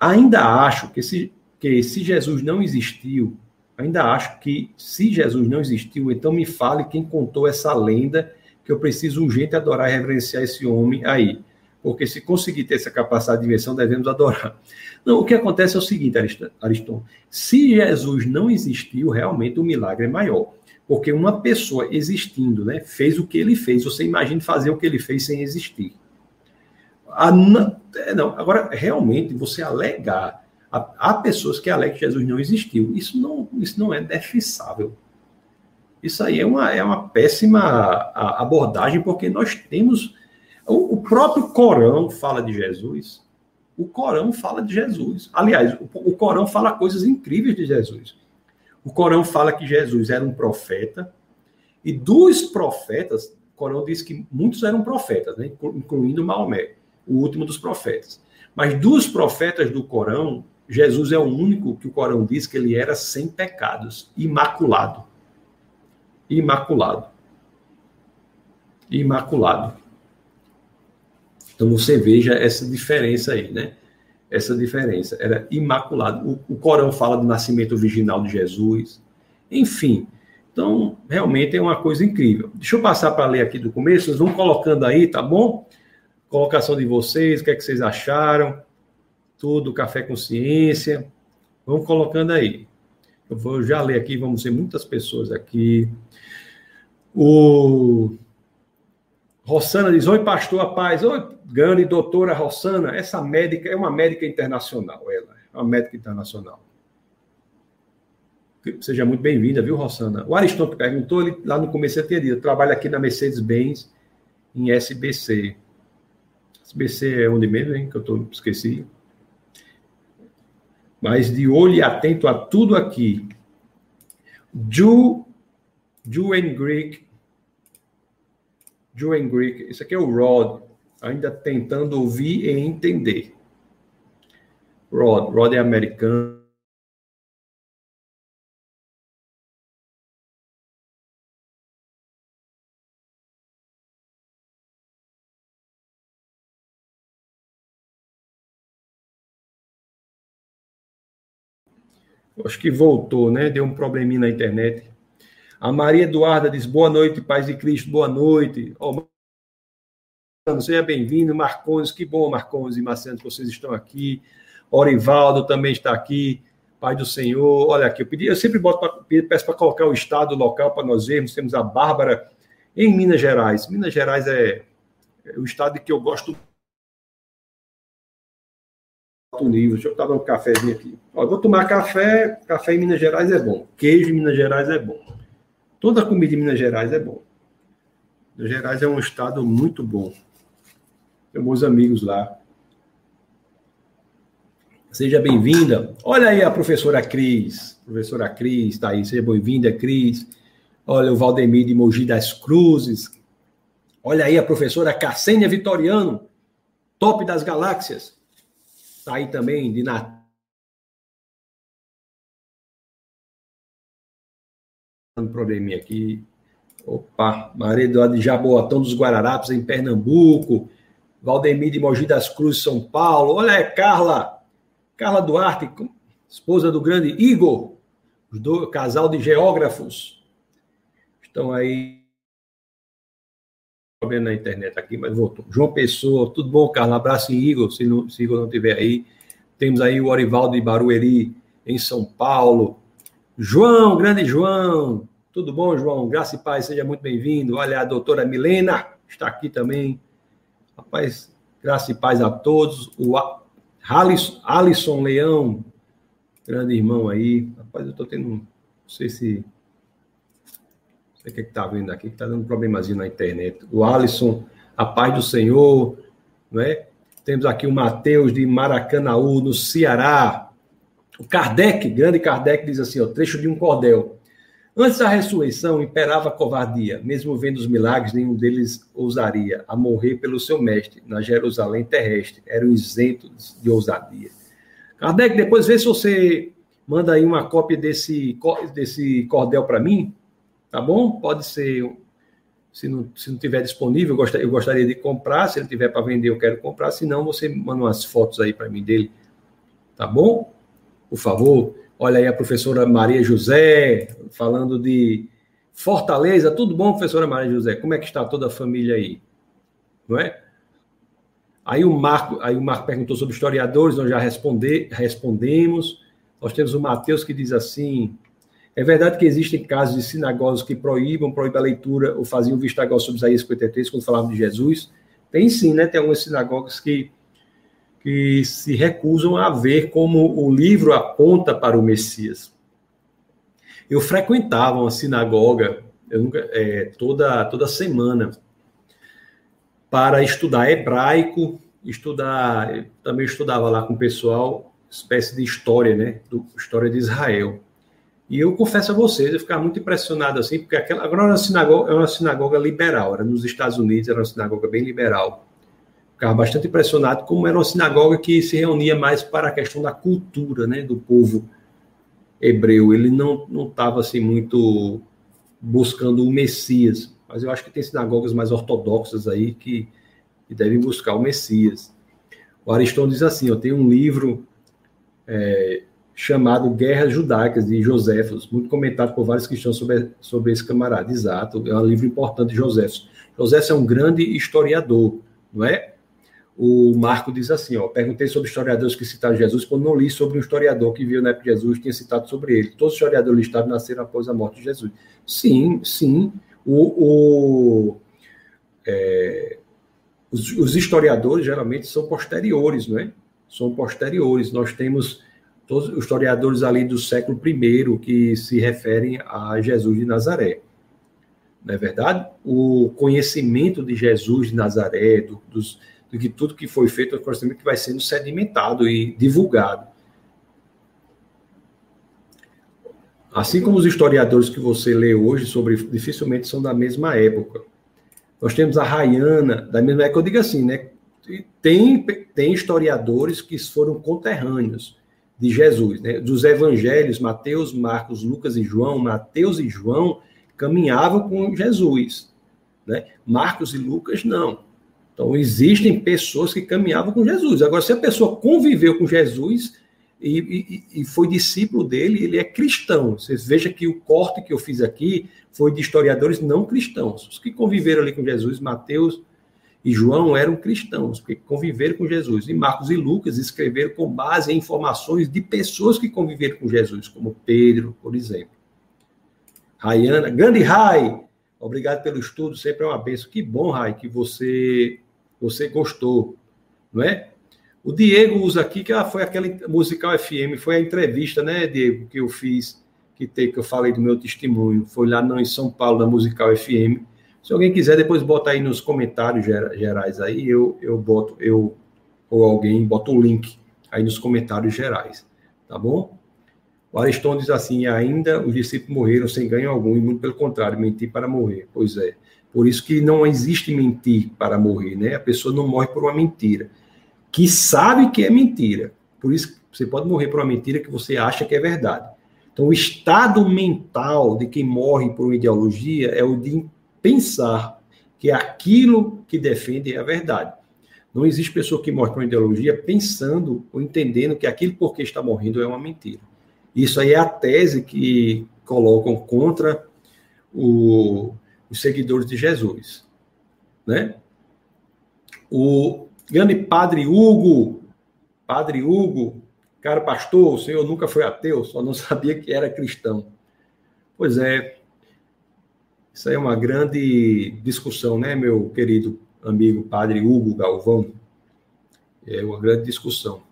ainda acho que se, que se Jesus não existiu, ainda acho que se Jesus não existiu, então me fale quem contou essa lenda que eu preciso urgente adorar e reverenciar esse homem aí. Porque se conseguir ter essa capacidade de invenção, devemos adorar. Não, o que acontece é o seguinte, Ariston. Se Jesus não existiu, realmente o milagre é maior. Porque uma pessoa existindo, né, fez o que ele fez. Você imagina fazer o que ele fez sem existir. A, é, não, agora, realmente, você alegar. Há, pessoas que alegam que Jesus não existiu. Isso não, isso não é defensável. Isso aí é uma, é uma péssima abordagem, porque nós temos. O, o próprio Corão fala de Jesus. O Corão fala de Jesus. Aliás, o, o Corão fala coisas incríveis de Jesus. O Corão fala que Jesus era um profeta, e dos profetas, o Corão diz que muitos eram profetas, né? incluindo Maomé, o último dos profetas. Mas dos profetas do Corão, Jesus é o único que o Corão diz que ele era sem pecados, imaculado. Imaculado. Imaculado. Então você veja essa diferença aí, né? Essa diferença. Era imaculado. O, o Corão fala do nascimento virginal de Jesus. Enfim. Então, realmente é uma coisa incrível. Deixa eu passar para ler aqui do começo. Vocês vão colocando aí, tá bom? Colocação de vocês, o que é que vocês acharam? Tudo, café consciência. Vamos colocando aí. Eu vou já ler aqui, vamos ver muitas pessoas aqui. O Rossana diz: Oi, pastor, a paz. Oi, grande doutora Rossana. Essa médica é uma médica internacional, ela é uma médica internacional. Seja muito bem-vinda, viu, Rossana? O Ariston que perguntou, ele, lá no começo ele tinha dito, trabalha aqui na Mercedes-Benz, em SBC. SBC é onde mesmo, hein? Que eu tô, esqueci. Mas de olho e atento a tudo aqui. Ju, Ju and Greek. Ju and Greek. Isso aqui é o Rod. Ainda tentando ouvir e entender. Rod. Rod é americano. Acho que voltou, né? Deu um probleminha na internet. A Maria Eduarda diz: boa noite, paz de Cristo, boa noite. Oh, seja bem-vindo, Marcones, que bom, Marcones e Marcelo, que vocês estão aqui. Orivaldo também está aqui, Pai do Senhor. Olha aqui, eu pedi, eu sempre boto pra, peço para colocar o estado local para nós vermos. Temos a Bárbara em Minas Gerais. Minas Gerais é, é o estado que eu gosto nível. Deixa eu dar um cafezinho aqui. Ó, vou tomar café. Café em Minas Gerais é bom. Queijo em Minas Gerais é bom. Toda comida em Minas Gerais é bom. Minas Gerais é um estado muito bom. Tenho meus amigos lá. Seja bem-vinda. Olha aí a professora Cris. Professora Cris está aí. Seja bem-vinda, Cris. Olha o Valdemir de Mogi das Cruzes. Olha aí a professora Cassênia Vitoriano, top das galáxias. Está aí também de Natal. Um probleminha aqui. Opa, Maria Eduardo de Jaboatão dos Guararapes, em Pernambuco. Valdemir de Mogi das Cruzes, São Paulo. Olha, é Carla. Carla Duarte, esposa do grande Igor. Os dois, casal de geógrafos. Estão aí problema na internet aqui, mas voltou. João Pessoa, tudo bom, Carlos? Abraço em Igor, se, não, se Igor não estiver aí. Temos aí o Orivaldo de Barueri, em São Paulo. João, grande João, tudo bom, João? Graça e paz, seja muito bem-vindo. Olha, a doutora Milena está aqui também. Rapaz, graça e paz a todos. O Alisson Leão, grande irmão aí. Rapaz, eu estou tendo, não sei se sei o que está vendo aqui, que está dando um problemazinho na internet. O Alisson, a paz do Senhor, não é? Temos aqui o Mateus de Maracanaú, no Ceará. O Kardec, grande Kardec, diz assim: ó, trecho de um cordel. Antes da ressurreição, imperava a covardia, mesmo vendo os milagres, nenhum deles ousaria a morrer pelo seu mestre na Jerusalém terrestre. Eram isentos de ousadia. Kardec, depois vê se você manda aí uma cópia desse, desse cordel para mim, Tá bom? Pode ser, se não, se não tiver disponível, eu gostaria de comprar. Se ele tiver para vender, eu quero comprar. Se não, você manda umas fotos aí para mim dele. Tá bom? Por favor. Olha aí a professora Maria José falando de Fortaleza. Tudo bom, professora Maria José? Como é que está toda a família aí? Não é? Aí o Marco, aí o Marco perguntou sobre historiadores, nós já responder, respondemos. Nós temos o Mateus que diz assim: é verdade que existem casos de sinagogas que proíbam, proíbem a leitura ou faziam vista grossa sobre Isaías 53 quando falavam de Jesus? Tem sim, né? Tem algumas sinagogas que, que se recusam a ver como o livro aponta para o Messias. Eu frequentava uma sinagoga nunca, é, toda, toda semana para estudar hebraico, estudar, também estudava lá com o pessoal, espécie de história, né? Do, história de Israel. E eu confesso a vocês, eu ficava muito impressionado assim, porque aquela, agora é uma sinagoga, é uma sinagoga liberal, era nos Estados Unidos, era uma sinagoga bem liberal. Ficava bastante impressionado como era uma sinagoga que se reunia mais para a questão da cultura, né, do povo hebreu. Ele não não estava assim muito buscando o Messias, mas eu acho que tem sinagogas mais ortodoxas aí que, que devem buscar o Messias. O Ariston diz assim: eu tenho um livro é, chamado Guerras Judaicas, de Joséfos, muito comentado por vários cristãos sobre, sobre esse camarada. Exato, é um livro importante de Joséfos. Joséfos é um grande historiador, não é? O Marco diz assim, ó, perguntei sobre historiadores que citaram Jesus, quando não li sobre um historiador que viu na época de Jesus, tinha citado sobre ele. Todos os historiadores listados nasceram após a morte de Jesus. Sim, sim, o, o é, os, os historiadores geralmente são posteriores, não é? São posteriores. Nós temos todos os historiadores ali do século I que se referem a Jesus de Nazaré. Não é verdade? O conhecimento de Jesus de Nazaré, do, dos, do que tudo que foi feito, é o conhecimento que vai sendo sedimentado e divulgado. Assim como os historiadores que você lê hoje sobre dificilmente são da mesma época. Nós temos a Rayana, da mesma época, eu digo assim, né? Tem, tem historiadores que foram conterrâneos de Jesus, né? Dos evangelhos, Mateus, Marcos, Lucas e João, Mateus e João caminhavam com Jesus, né? Marcos e Lucas não. Então existem pessoas que caminhavam com Jesus. Agora, se a pessoa conviveu com Jesus e, e, e foi discípulo dele, ele é cristão. Vocês vejam que o corte que eu fiz aqui foi de historiadores não cristãos. Os que conviveram ali com Jesus, Mateus, e João eram cristãos, porque conviveram com Jesus. E Marcos e Lucas escreveram com base em informações de pessoas que conviveram com Jesus, como Pedro, por exemplo. Rayana, grande Rai, obrigado pelo estudo, sempre é uma benção. Que bom, Rai, que você você gostou, não é? O Diego usa aqui que ah, foi aquele musical FM, foi a entrevista, né, Diego, que eu fiz, que tem que eu falei do meu testemunho, foi lá no, em São Paulo na musical FM se alguém quiser, depois bota aí nos comentários gerais aí, eu, eu boto, eu ou alguém bota o link aí nos comentários gerais, tá bom? O Ariston diz assim: ainda os discípulos morreram sem ganho algum, e muito pelo contrário, mentir para morrer. Pois é. Por isso que não existe mentir para morrer, né? A pessoa não morre por uma mentira, que sabe que é mentira. Por isso você pode morrer por uma mentira que você acha que é verdade. Então, o estado mental de quem morre por uma ideologia é o de pensar que aquilo que defende é a verdade. Não existe pessoa que morre com ideologia pensando ou entendendo que aquilo por que está morrendo é uma mentira. Isso aí é a tese que colocam contra o, os seguidores de Jesus. Né? O grande padre Hugo, padre Hugo, cara pastor, o senhor nunca foi ateu, só não (laughs) sabia que era cristão. Pois é, isso aí é uma grande discussão, né, meu querido amigo padre Hugo Galvão? É uma grande discussão.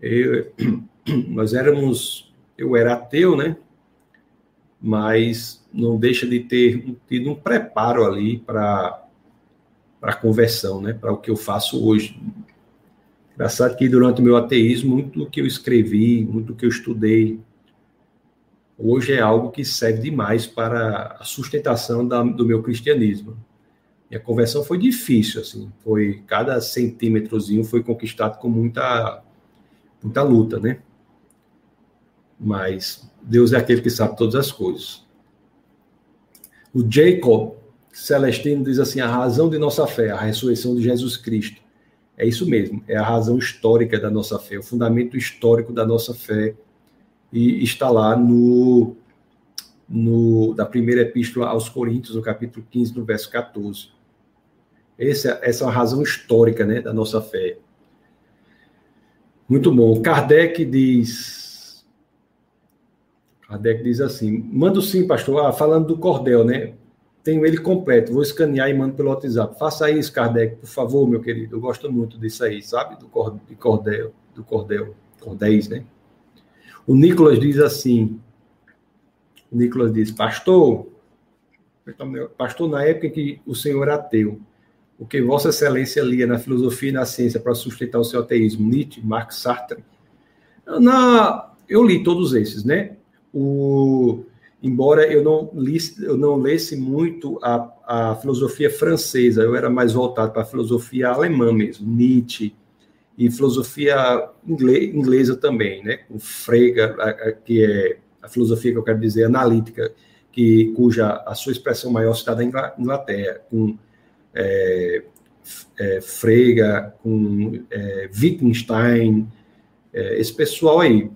Eu, (clears throat) nós éramos, eu era ateu, né? Mas não deixa de ter tido um preparo ali para a conversão, né? Para o que eu faço hoje. Engraçado que durante o meu ateísmo, muito do que eu escrevi, muito do que eu estudei, hoje é algo que serve demais para a sustentação da, do meu cristianismo. E a conversão foi difícil, assim, foi cada centímetrozinho foi conquistado com muita muita luta, né? Mas Deus é aquele que sabe todas as coisas. O Jacob Celestino diz assim: a razão de nossa fé, a ressurreição de Jesus Cristo. É isso mesmo, é a razão histórica da nossa fé, o fundamento histórico da nossa fé e está lá no, no da primeira epístola aos Coríntios, no capítulo 15, no verso 14. Essa, essa é a razão histórica né, da nossa fé. Muito bom. Kardec diz. Kardec diz assim: mando sim, pastor. Ah, falando do cordel, né? Tenho ele completo. Vou escanear e mando pelo WhatsApp. Faça isso, Kardec, por favor, meu querido. Eu gosto muito disso aí, sabe? Do cordel, do cordel, cordéis, né? O Nicolas diz assim: o Nicolas diz, pastor, pastor, na época em que o senhor era ateu, o que Vossa Excelência lia na filosofia e na ciência para sustentar o seu ateísmo, Nietzsche, Marx, Sartre? Na, eu li todos esses, né? O, embora eu não, li, eu não lesse muito a, a filosofia francesa, eu era mais voltado para a filosofia alemã mesmo, Nietzsche, e filosofia inglesa também, né? Com Frege, que é a filosofia que eu quero dizer analítica, que cuja a sua expressão maior está na Inglaterra, com é, é, Frege, com é, Wittgenstein, é, esse pessoal aí.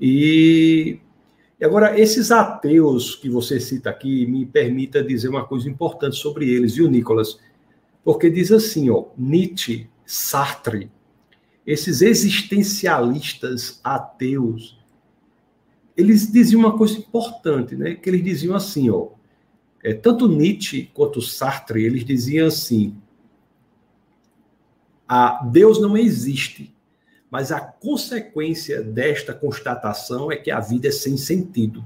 E, e agora, esses ateus que você cita aqui, me permita dizer uma coisa importante sobre eles, viu, Nicolas? Porque diz assim, ó, Nietzsche, Sartre, esses existencialistas ateus, eles diziam uma coisa importante, né? Que eles diziam assim, ó, é, tanto Nietzsche quanto Sartre, eles diziam assim: a Deus não existe, Mas a consequência desta constatação é que a vida é sem sentido.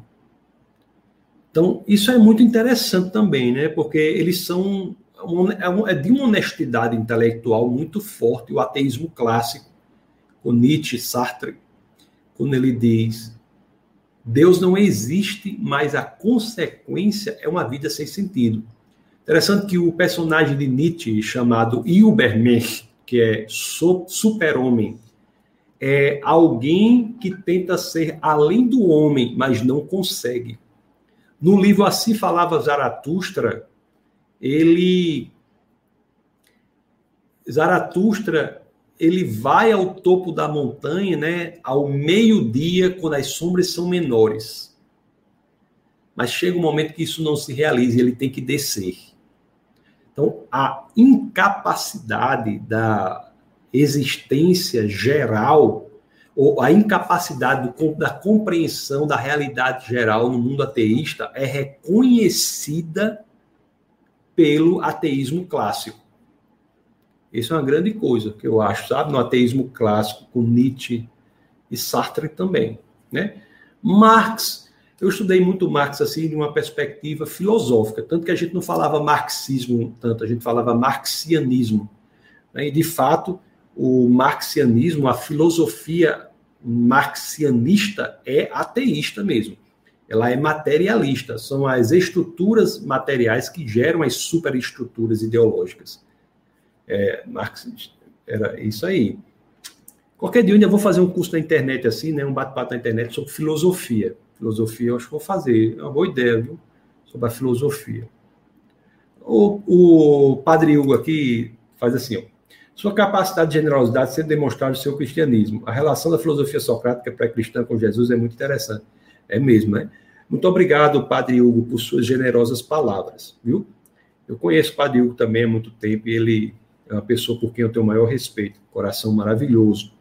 Então, isso é muito interessante também, né? Porque eles são é, é de uma honestidade intelectual muito forte, o ateísmo clássico, o Nietzsche, Sartre, quando ele diz Deus não existe, mas a consequência é uma vida sem sentido. Interessante que o personagem de Nietzsche, chamado Übermensch, que é super-homem, é alguém que tenta ser além do homem, mas não consegue. No livro Assim Falava Zaratustra, ele. Zaratustra ele vai ao topo da montanha, né, ao meio-dia, quando as sombras são menores. Mas chega um momento que isso não se realiza, ele tem que descer. Então, a incapacidade da existência geral, ou a incapacidade do, da compreensão da realidade geral no mundo ateísta é reconhecida pelo ateísmo clássico. Isso é uma grande coisa que eu acho, sabe? No ateísmo clássico, com Nietzsche e Sartre também, né? Marx, eu estudei muito Marx assim de uma perspectiva filosófica, tanto que a gente não falava marxismo tanto, a gente falava marxianismo. Né? E de fato, o marxianismo, a filosofia marxianista é ateísta mesmo. Ela é materialista, são as estruturas materiais que geram as superestruturas ideológicas é, marxista. Era isso aí. Qualquer dia eu vou fazer um curso na internet assim, né? Um bate-papo na internet sobre filosofia. Filosofia eu acho que vou fazer. É uma boa ideia, viu? Sobre a filosofia. O, o padre Hugo aqui faz assim, ó. Sua capacidade de generosidade sendo demonstrada no seu cristianismo. A relação da filosofia socrática pré-cristã com Jesus é muito interessante. É mesmo, né? Muito obrigado, Padre Hugo, por suas generosas palavras, viu? Eu conheço o Padre Hugo também há muito tempo e ele é uma pessoa por quem eu tenho o maior respeito, coração maravilhoso.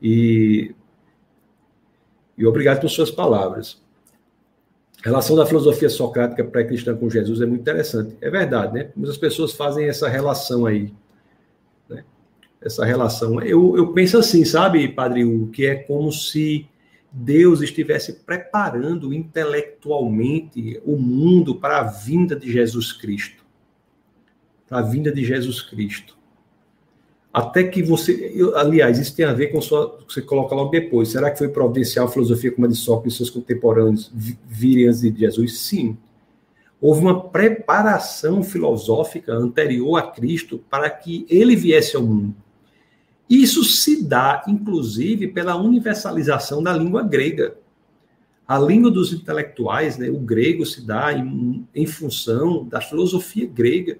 E, e obrigado por suas palavras. A relação da filosofia socrática pré-cristã com Jesus é muito interessante. É verdade, né? Muitas pessoas fazem essa relação aí. Essa relação. Eu, eu penso assim, sabe, Padre Hugo, que é como se Deus estivesse preparando intelectualmente o mundo para a vinda de Jesus Cristo a vinda de Jesus Cristo. Até que você. Eu, aliás, isso tem a ver com sua. Você coloca logo depois. Será que foi providencial a filosofia como a de Sócrates e seus contemporâneos virem antes de Jesus? Sim. Houve uma preparação filosófica anterior a Cristo para que ele viesse ao mundo. Isso se dá, inclusive, pela universalização da língua grega. A língua dos intelectuais, né, o grego, se dá em, em função da filosofia grega.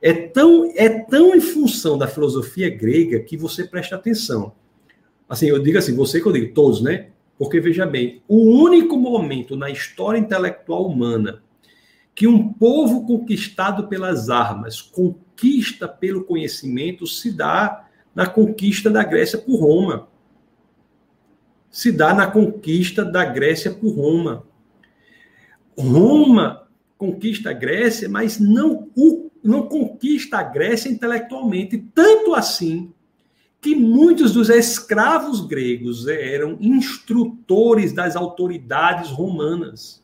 É tão, é tão em função da filosofia grega que você presta atenção. Assim, eu digo assim, você que eu digo, todos, né? Porque veja bem, o único momento na história intelectual humana que um povo conquistado pelas armas conquista pelo conhecimento se dá na conquista da Grécia por Roma. Se dá na conquista da Grécia por Roma. Roma conquista a Grécia, mas não o não conquista a Grécia intelectualmente, tanto assim que muitos dos escravos gregos eram instrutores das autoridades romanas.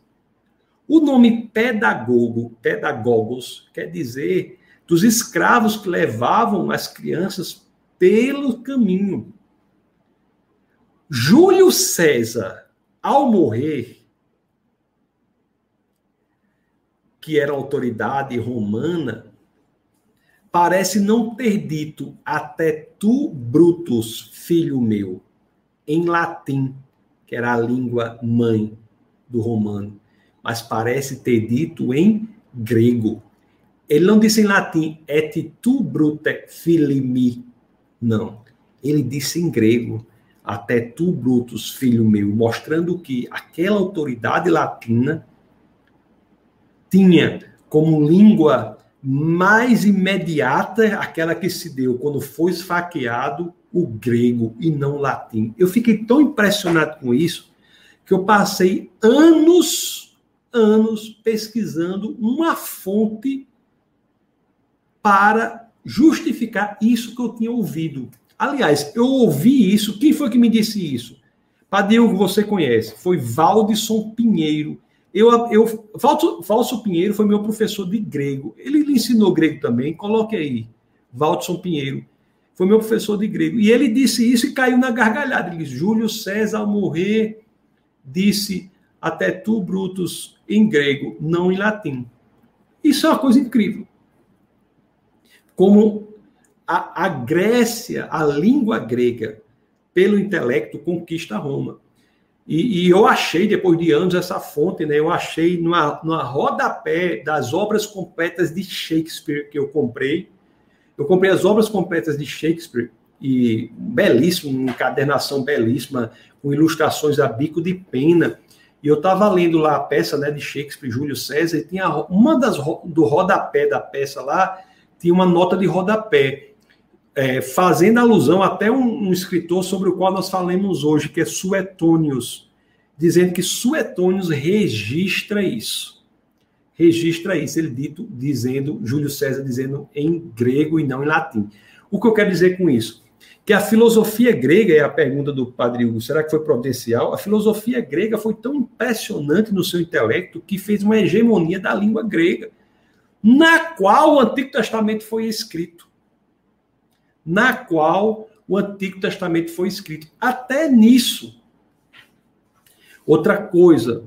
O nome pedagogo, pedagogos, quer dizer dos escravos que levavam as crianças pelo caminho. Júlio César, ao morrer, que era autoridade romana, parece não ter dito até tu, Brutus, filho meu, em latim, que era a língua mãe do romano, mas parece ter dito em grego. Ele não disse em latim, et tu, brute, filimi. Não. Ele disse em grego, até tu, Brutus, filho meu, mostrando que aquela autoridade latina tinha como língua mais imediata aquela que se deu quando foi esfaqueado o grego e não o latim. Eu fiquei tão impressionado com isso que eu passei anos, anos pesquisando uma fonte para justificar isso que eu tinha ouvido. Aliás, eu ouvi isso. Quem foi que me disse isso? Padre Hugo, você conhece. Foi Valdisson Pinheiro. Eu, eu, Falso Pinheiro foi meu professor de grego. Ele lhe ensinou grego também. Coloque aí. Valdisson Pinheiro. Foi meu professor de grego. E ele disse isso e caiu na gargalhada. Ele disse: Júlio César, ao morrer, disse até tu, Brutus, em grego, não em latim. Isso é uma coisa incrível. Como a, a Grécia, a língua grega, pelo intelecto, conquista Roma. E, e, eu achei, depois de anos, essa fonte, né? Eu achei numa, numa rodapé das obras completas de Shakespeare que eu comprei. Eu comprei as obras completas de Shakespeare, e belíssimo, uma encadernação belíssima, com ilustrações a bico de pena. E eu estava lendo lá a peça né, de Shakespeare, Júlio César, e tinha uma das do rodapé da peça lá, tinha uma nota de rodapé é, fazendo alusão até um, um, escritor sobre o qual nós falamos hoje, que é Suetônios, dizendo que Suetônios registra isso. Registra isso, ele dito dizendo, Júlio César dizendo em grego e não em latim. O que eu quero dizer com isso? Que a filosofia grega, é a pergunta do padre Hugo, será que foi providencial? A filosofia grega foi tão impressionante no seu intelecto que fez uma hegemonia da língua grega, na qual o Antigo Testamento foi escrito na qual o Antigo Testamento foi escrito. Até nisso. Outra coisa,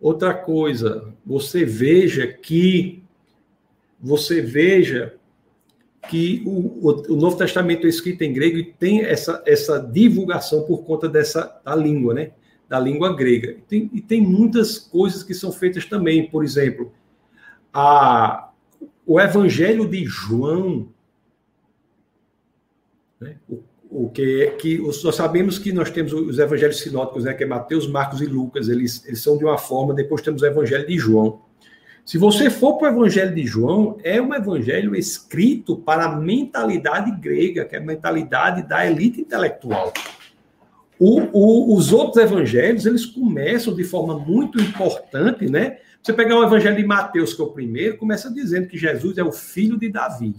outra coisa, você veja que você veja que o, o, Novo Testamento é escrito em grego e tem essa, essa divulgação por conta dessa da língua, né? Da língua grega. E tem, e tem muitas coisas que são feitas também. Por exemplo, a, o Evangelho de João né? O, o que, que nós sabemos que nós temos os evangelhos sinóticos, né, que é Mateus, Marcos e Lucas, eles, eles são de uma forma, depois temos o evangelho de João. Se você for para o evangelho de João, é um evangelho escrito para a mentalidade grega, que é a mentalidade da elite intelectual. O, o, os outros evangelhos, eles começam de forma muito importante, né? Você pegar o evangelho de Mateus, que é o primeiro, começa dizendo que Jesus é o filho de Davi.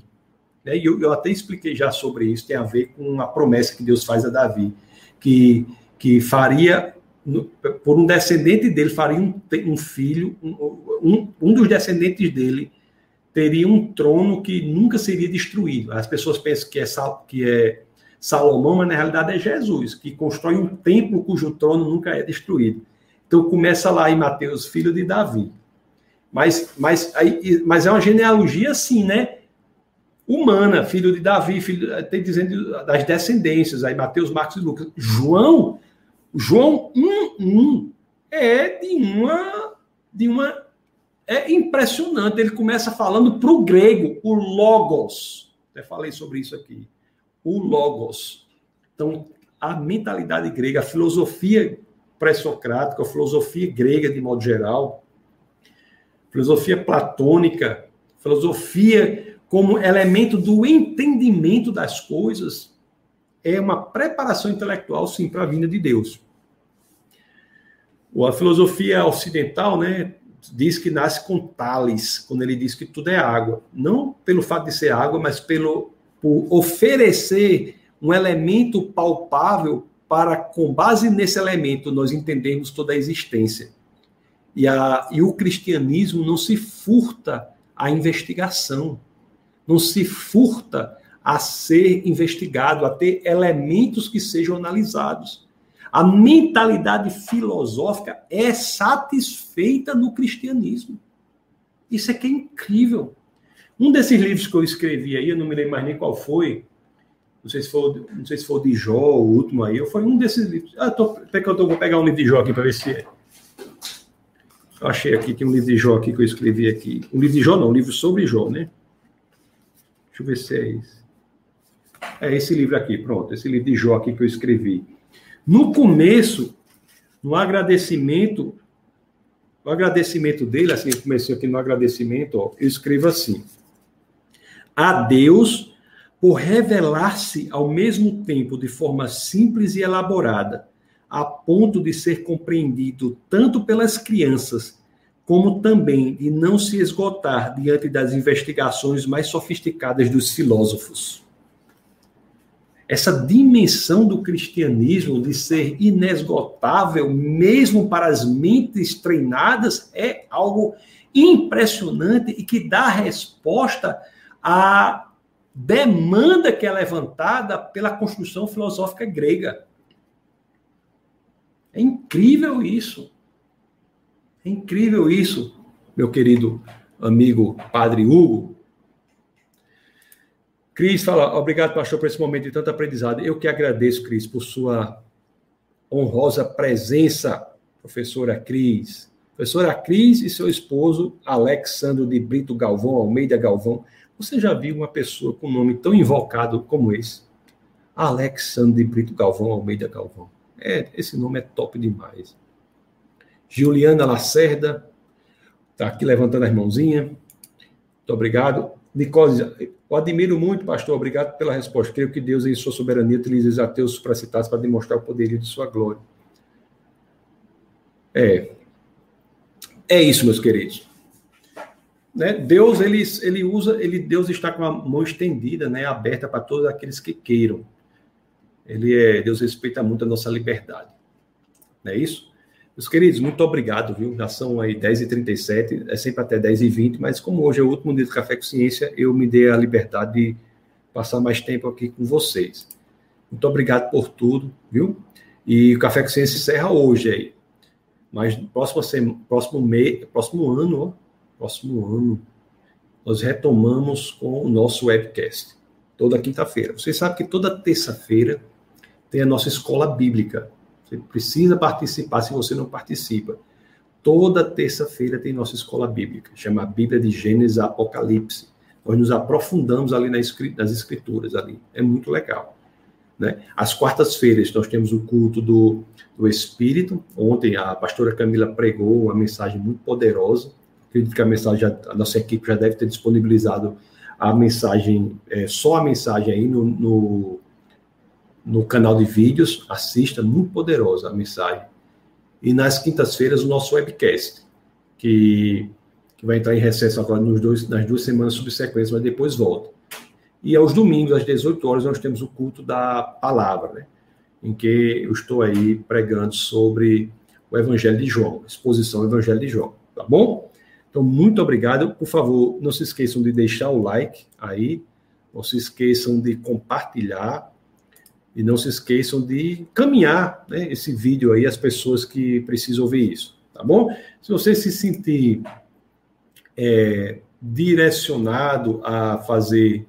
Né? E eu, eu, até expliquei já sobre isso, tem a ver com a promessa que Deus faz a Davi, que, que faria, por um descendente dele, faria um, um filho, um, um dos descendentes dele teria um trono que nunca seria destruído. As pessoas pensam que é, que é Salomão, mas na realidade é Jesus, que constrói um templo cujo trono nunca é destruído. Então começa lá em Mateus, filho de Davi. Mas, mas, aí, mas é uma genealogia assim, né? humana, filho de Davi, filho, tem dizendo das descendências, aí Mateus, Marcos e Lucas. João, João 1, é de uma, de uma, é impressionante, ele começa falando para o grego, o logos, até falei sobre isso aqui, o logos. Então, a mentalidade grega, a filosofia pré-socrática, a filosofia grega de modo geral, filosofia platônica, filosofia como elemento do entendimento das coisas, é uma preparação intelectual, sim, para a vinda de Deus. A filosofia ocidental, né, diz que nasce com Tales, quando ele diz que tudo é água. Não pelo fato de ser água, mas pelo por oferecer um elemento palpável para, com base nesse elemento, nós entendermos toda a existência. E, a, e o cristianismo não se furta à investigação não se furta a ser investigado, a ter elementos que sejam analisados. A mentalidade filosófica é satisfeita no cristianismo. Isso é que é incrível. Um desses livros que eu escrevi aí, eu não me lembro mais nem qual foi, não sei se foi, não sei se foi o de Jó, o último aí, foi um desses livros. Ah, tô, eu tô, vou pegar um livro de Jó aqui para ver se é. Eu achei aqui, tem um livro de Jó aqui que eu escrevi aqui. Um livro de Jó não, um livro sobre Jó, né? Deixa eu ver se é esse. É esse livro aqui, pronto, esse livro de Jó aqui que eu escrevi. No começo, no agradecimento, o agradecimento dele, assim, comecei aqui no agradecimento, ó, eu escrevo assim: A Deus por revelar-se ao mesmo tempo de forma simples e elaborada, a ponto de ser compreendido tanto pelas crianças como também de não se esgotar diante das investigações mais sofisticadas dos filósofos. essa dimensão do cristianismo de ser inesgotável, mesmo para as mentes treinadas, é algo impressionante e que dá resposta à demanda que é levantada pela construção filosófica grega. É incrível isso. É incrível isso, meu querido amigo Padre Hugo. Cris fala, obrigado, pastor, por esse momento de tanto aprendizado. Eu que agradeço, Cris, por sua honrosa presença, professora Cris. Professora Cris e seu esposo, Alexandro de Brito Galvão, Almeida Galvão. Você já viu uma pessoa com um nome tão invocado como esse? Alexandre Brito Galvão, Almeida Galvão. É, esse nome é top demais. Juliana Lacerda, está aqui levantando as mãozinhas. Muito obrigado. Nicole, eu admiro muito, pastor, obrigado pela resposta. Creio que Deus, em sua soberania, utiliza os ateus supracitados para demonstrar o poderio de sua glória. É. É isso, meus queridos. Né? Deus, ele, ele usa, ele, Deus está com a mão estendida, né, aberta para todos aqueles que queiram. Ele é, Deus respeita muito a nossa liberdade. Não é isso? Meus queridos, muito obrigado, viu? Já são aí 10h37, é sempre até 10h20, mas como hoje é o último dia do Café com Ciência, eu me dei a liberdade de passar mais tempo aqui com vocês. Muito obrigado por tudo, viu? E o Café com Ciência encerra hoje aí. Mas próximo, próximo, mês, próximo ano, ó, próximo ano, nós retomamos com o nosso webcast. Toda quinta-feira. Vocês sabem que toda terça-feira tem a nossa escola bíblica. Você precisa participar se você não participa. Toda terça-feira tem nossa escola bíblica, chama a Bíblia de Gênesis a Apocalipse. Nós nos aprofundamos ali nas escrituras ali. É muito legal. Né? Às quartas-feiras nós temos o culto do, do Espírito. Ontem a pastora Camila pregou uma mensagem muito poderosa. Acredito que a mensagem, já, a nossa equipe já deve ter disponibilizado a mensagem, é, só a mensagem aí no, no no canal de vídeos, assista, muito poderosa a mensagem. E nas quintas-feiras, o nosso webcast, que, que vai entrar em recesso agora nos dois, nas duas semanas subsequentes, mas depois volta. E aos domingos, às 18 horas, nós temos o culto da palavra, né? em que eu estou aí pregando sobre o Evangelho de João, exposição do Evangelho de João, tá bom? Então, muito obrigado. Por favor, não se esqueçam de deixar o like aí, não se esqueçam de compartilhar e não se esqueçam de caminhar né, esse vídeo aí às pessoas que precisam ouvir isso, tá bom? Se você se sentir é, direcionado a fazer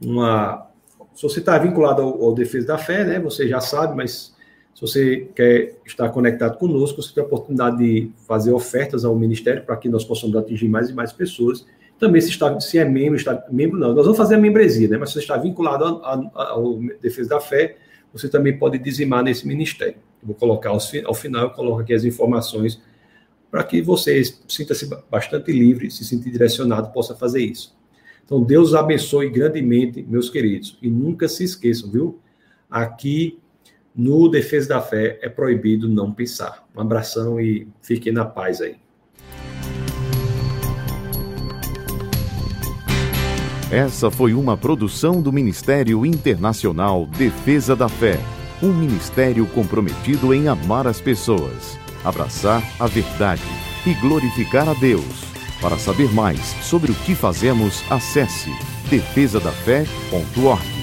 uma. Se você está vinculado ao, ao Defesa da Fé, né? Você já sabe, mas se você quer estar conectado conosco, você tem a oportunidade de fazer ofertas ao Ministério para que nós possamos atingir mais e mais pessoas. Também se, está, se é membro, está membro não. Nós vamos fazer a membresia, né? Mas se você está vinculado ao Defesa da Fé, você também pode dizimar nesse ministério. Eu vou colocar ao, final, eu coloco aqui as informações para que você sinta-se bastante livre, se sentir direcionado, possa fazer isso. Então, Deus abençoe grandemente, meus queridos. E nunca se esqueçam, viu? Aqui no Defesa da Fé é proibido não pensar. Um abração e fiquem na paz aí. Essa foi uma produção do Ministério Internacional Defesa da Fé, um ministério comprometido em amar as pessoas, abraçar a verdade e glorificar a Deus. Para saber mais sobre o que fazemos, acesse defesadafé.org.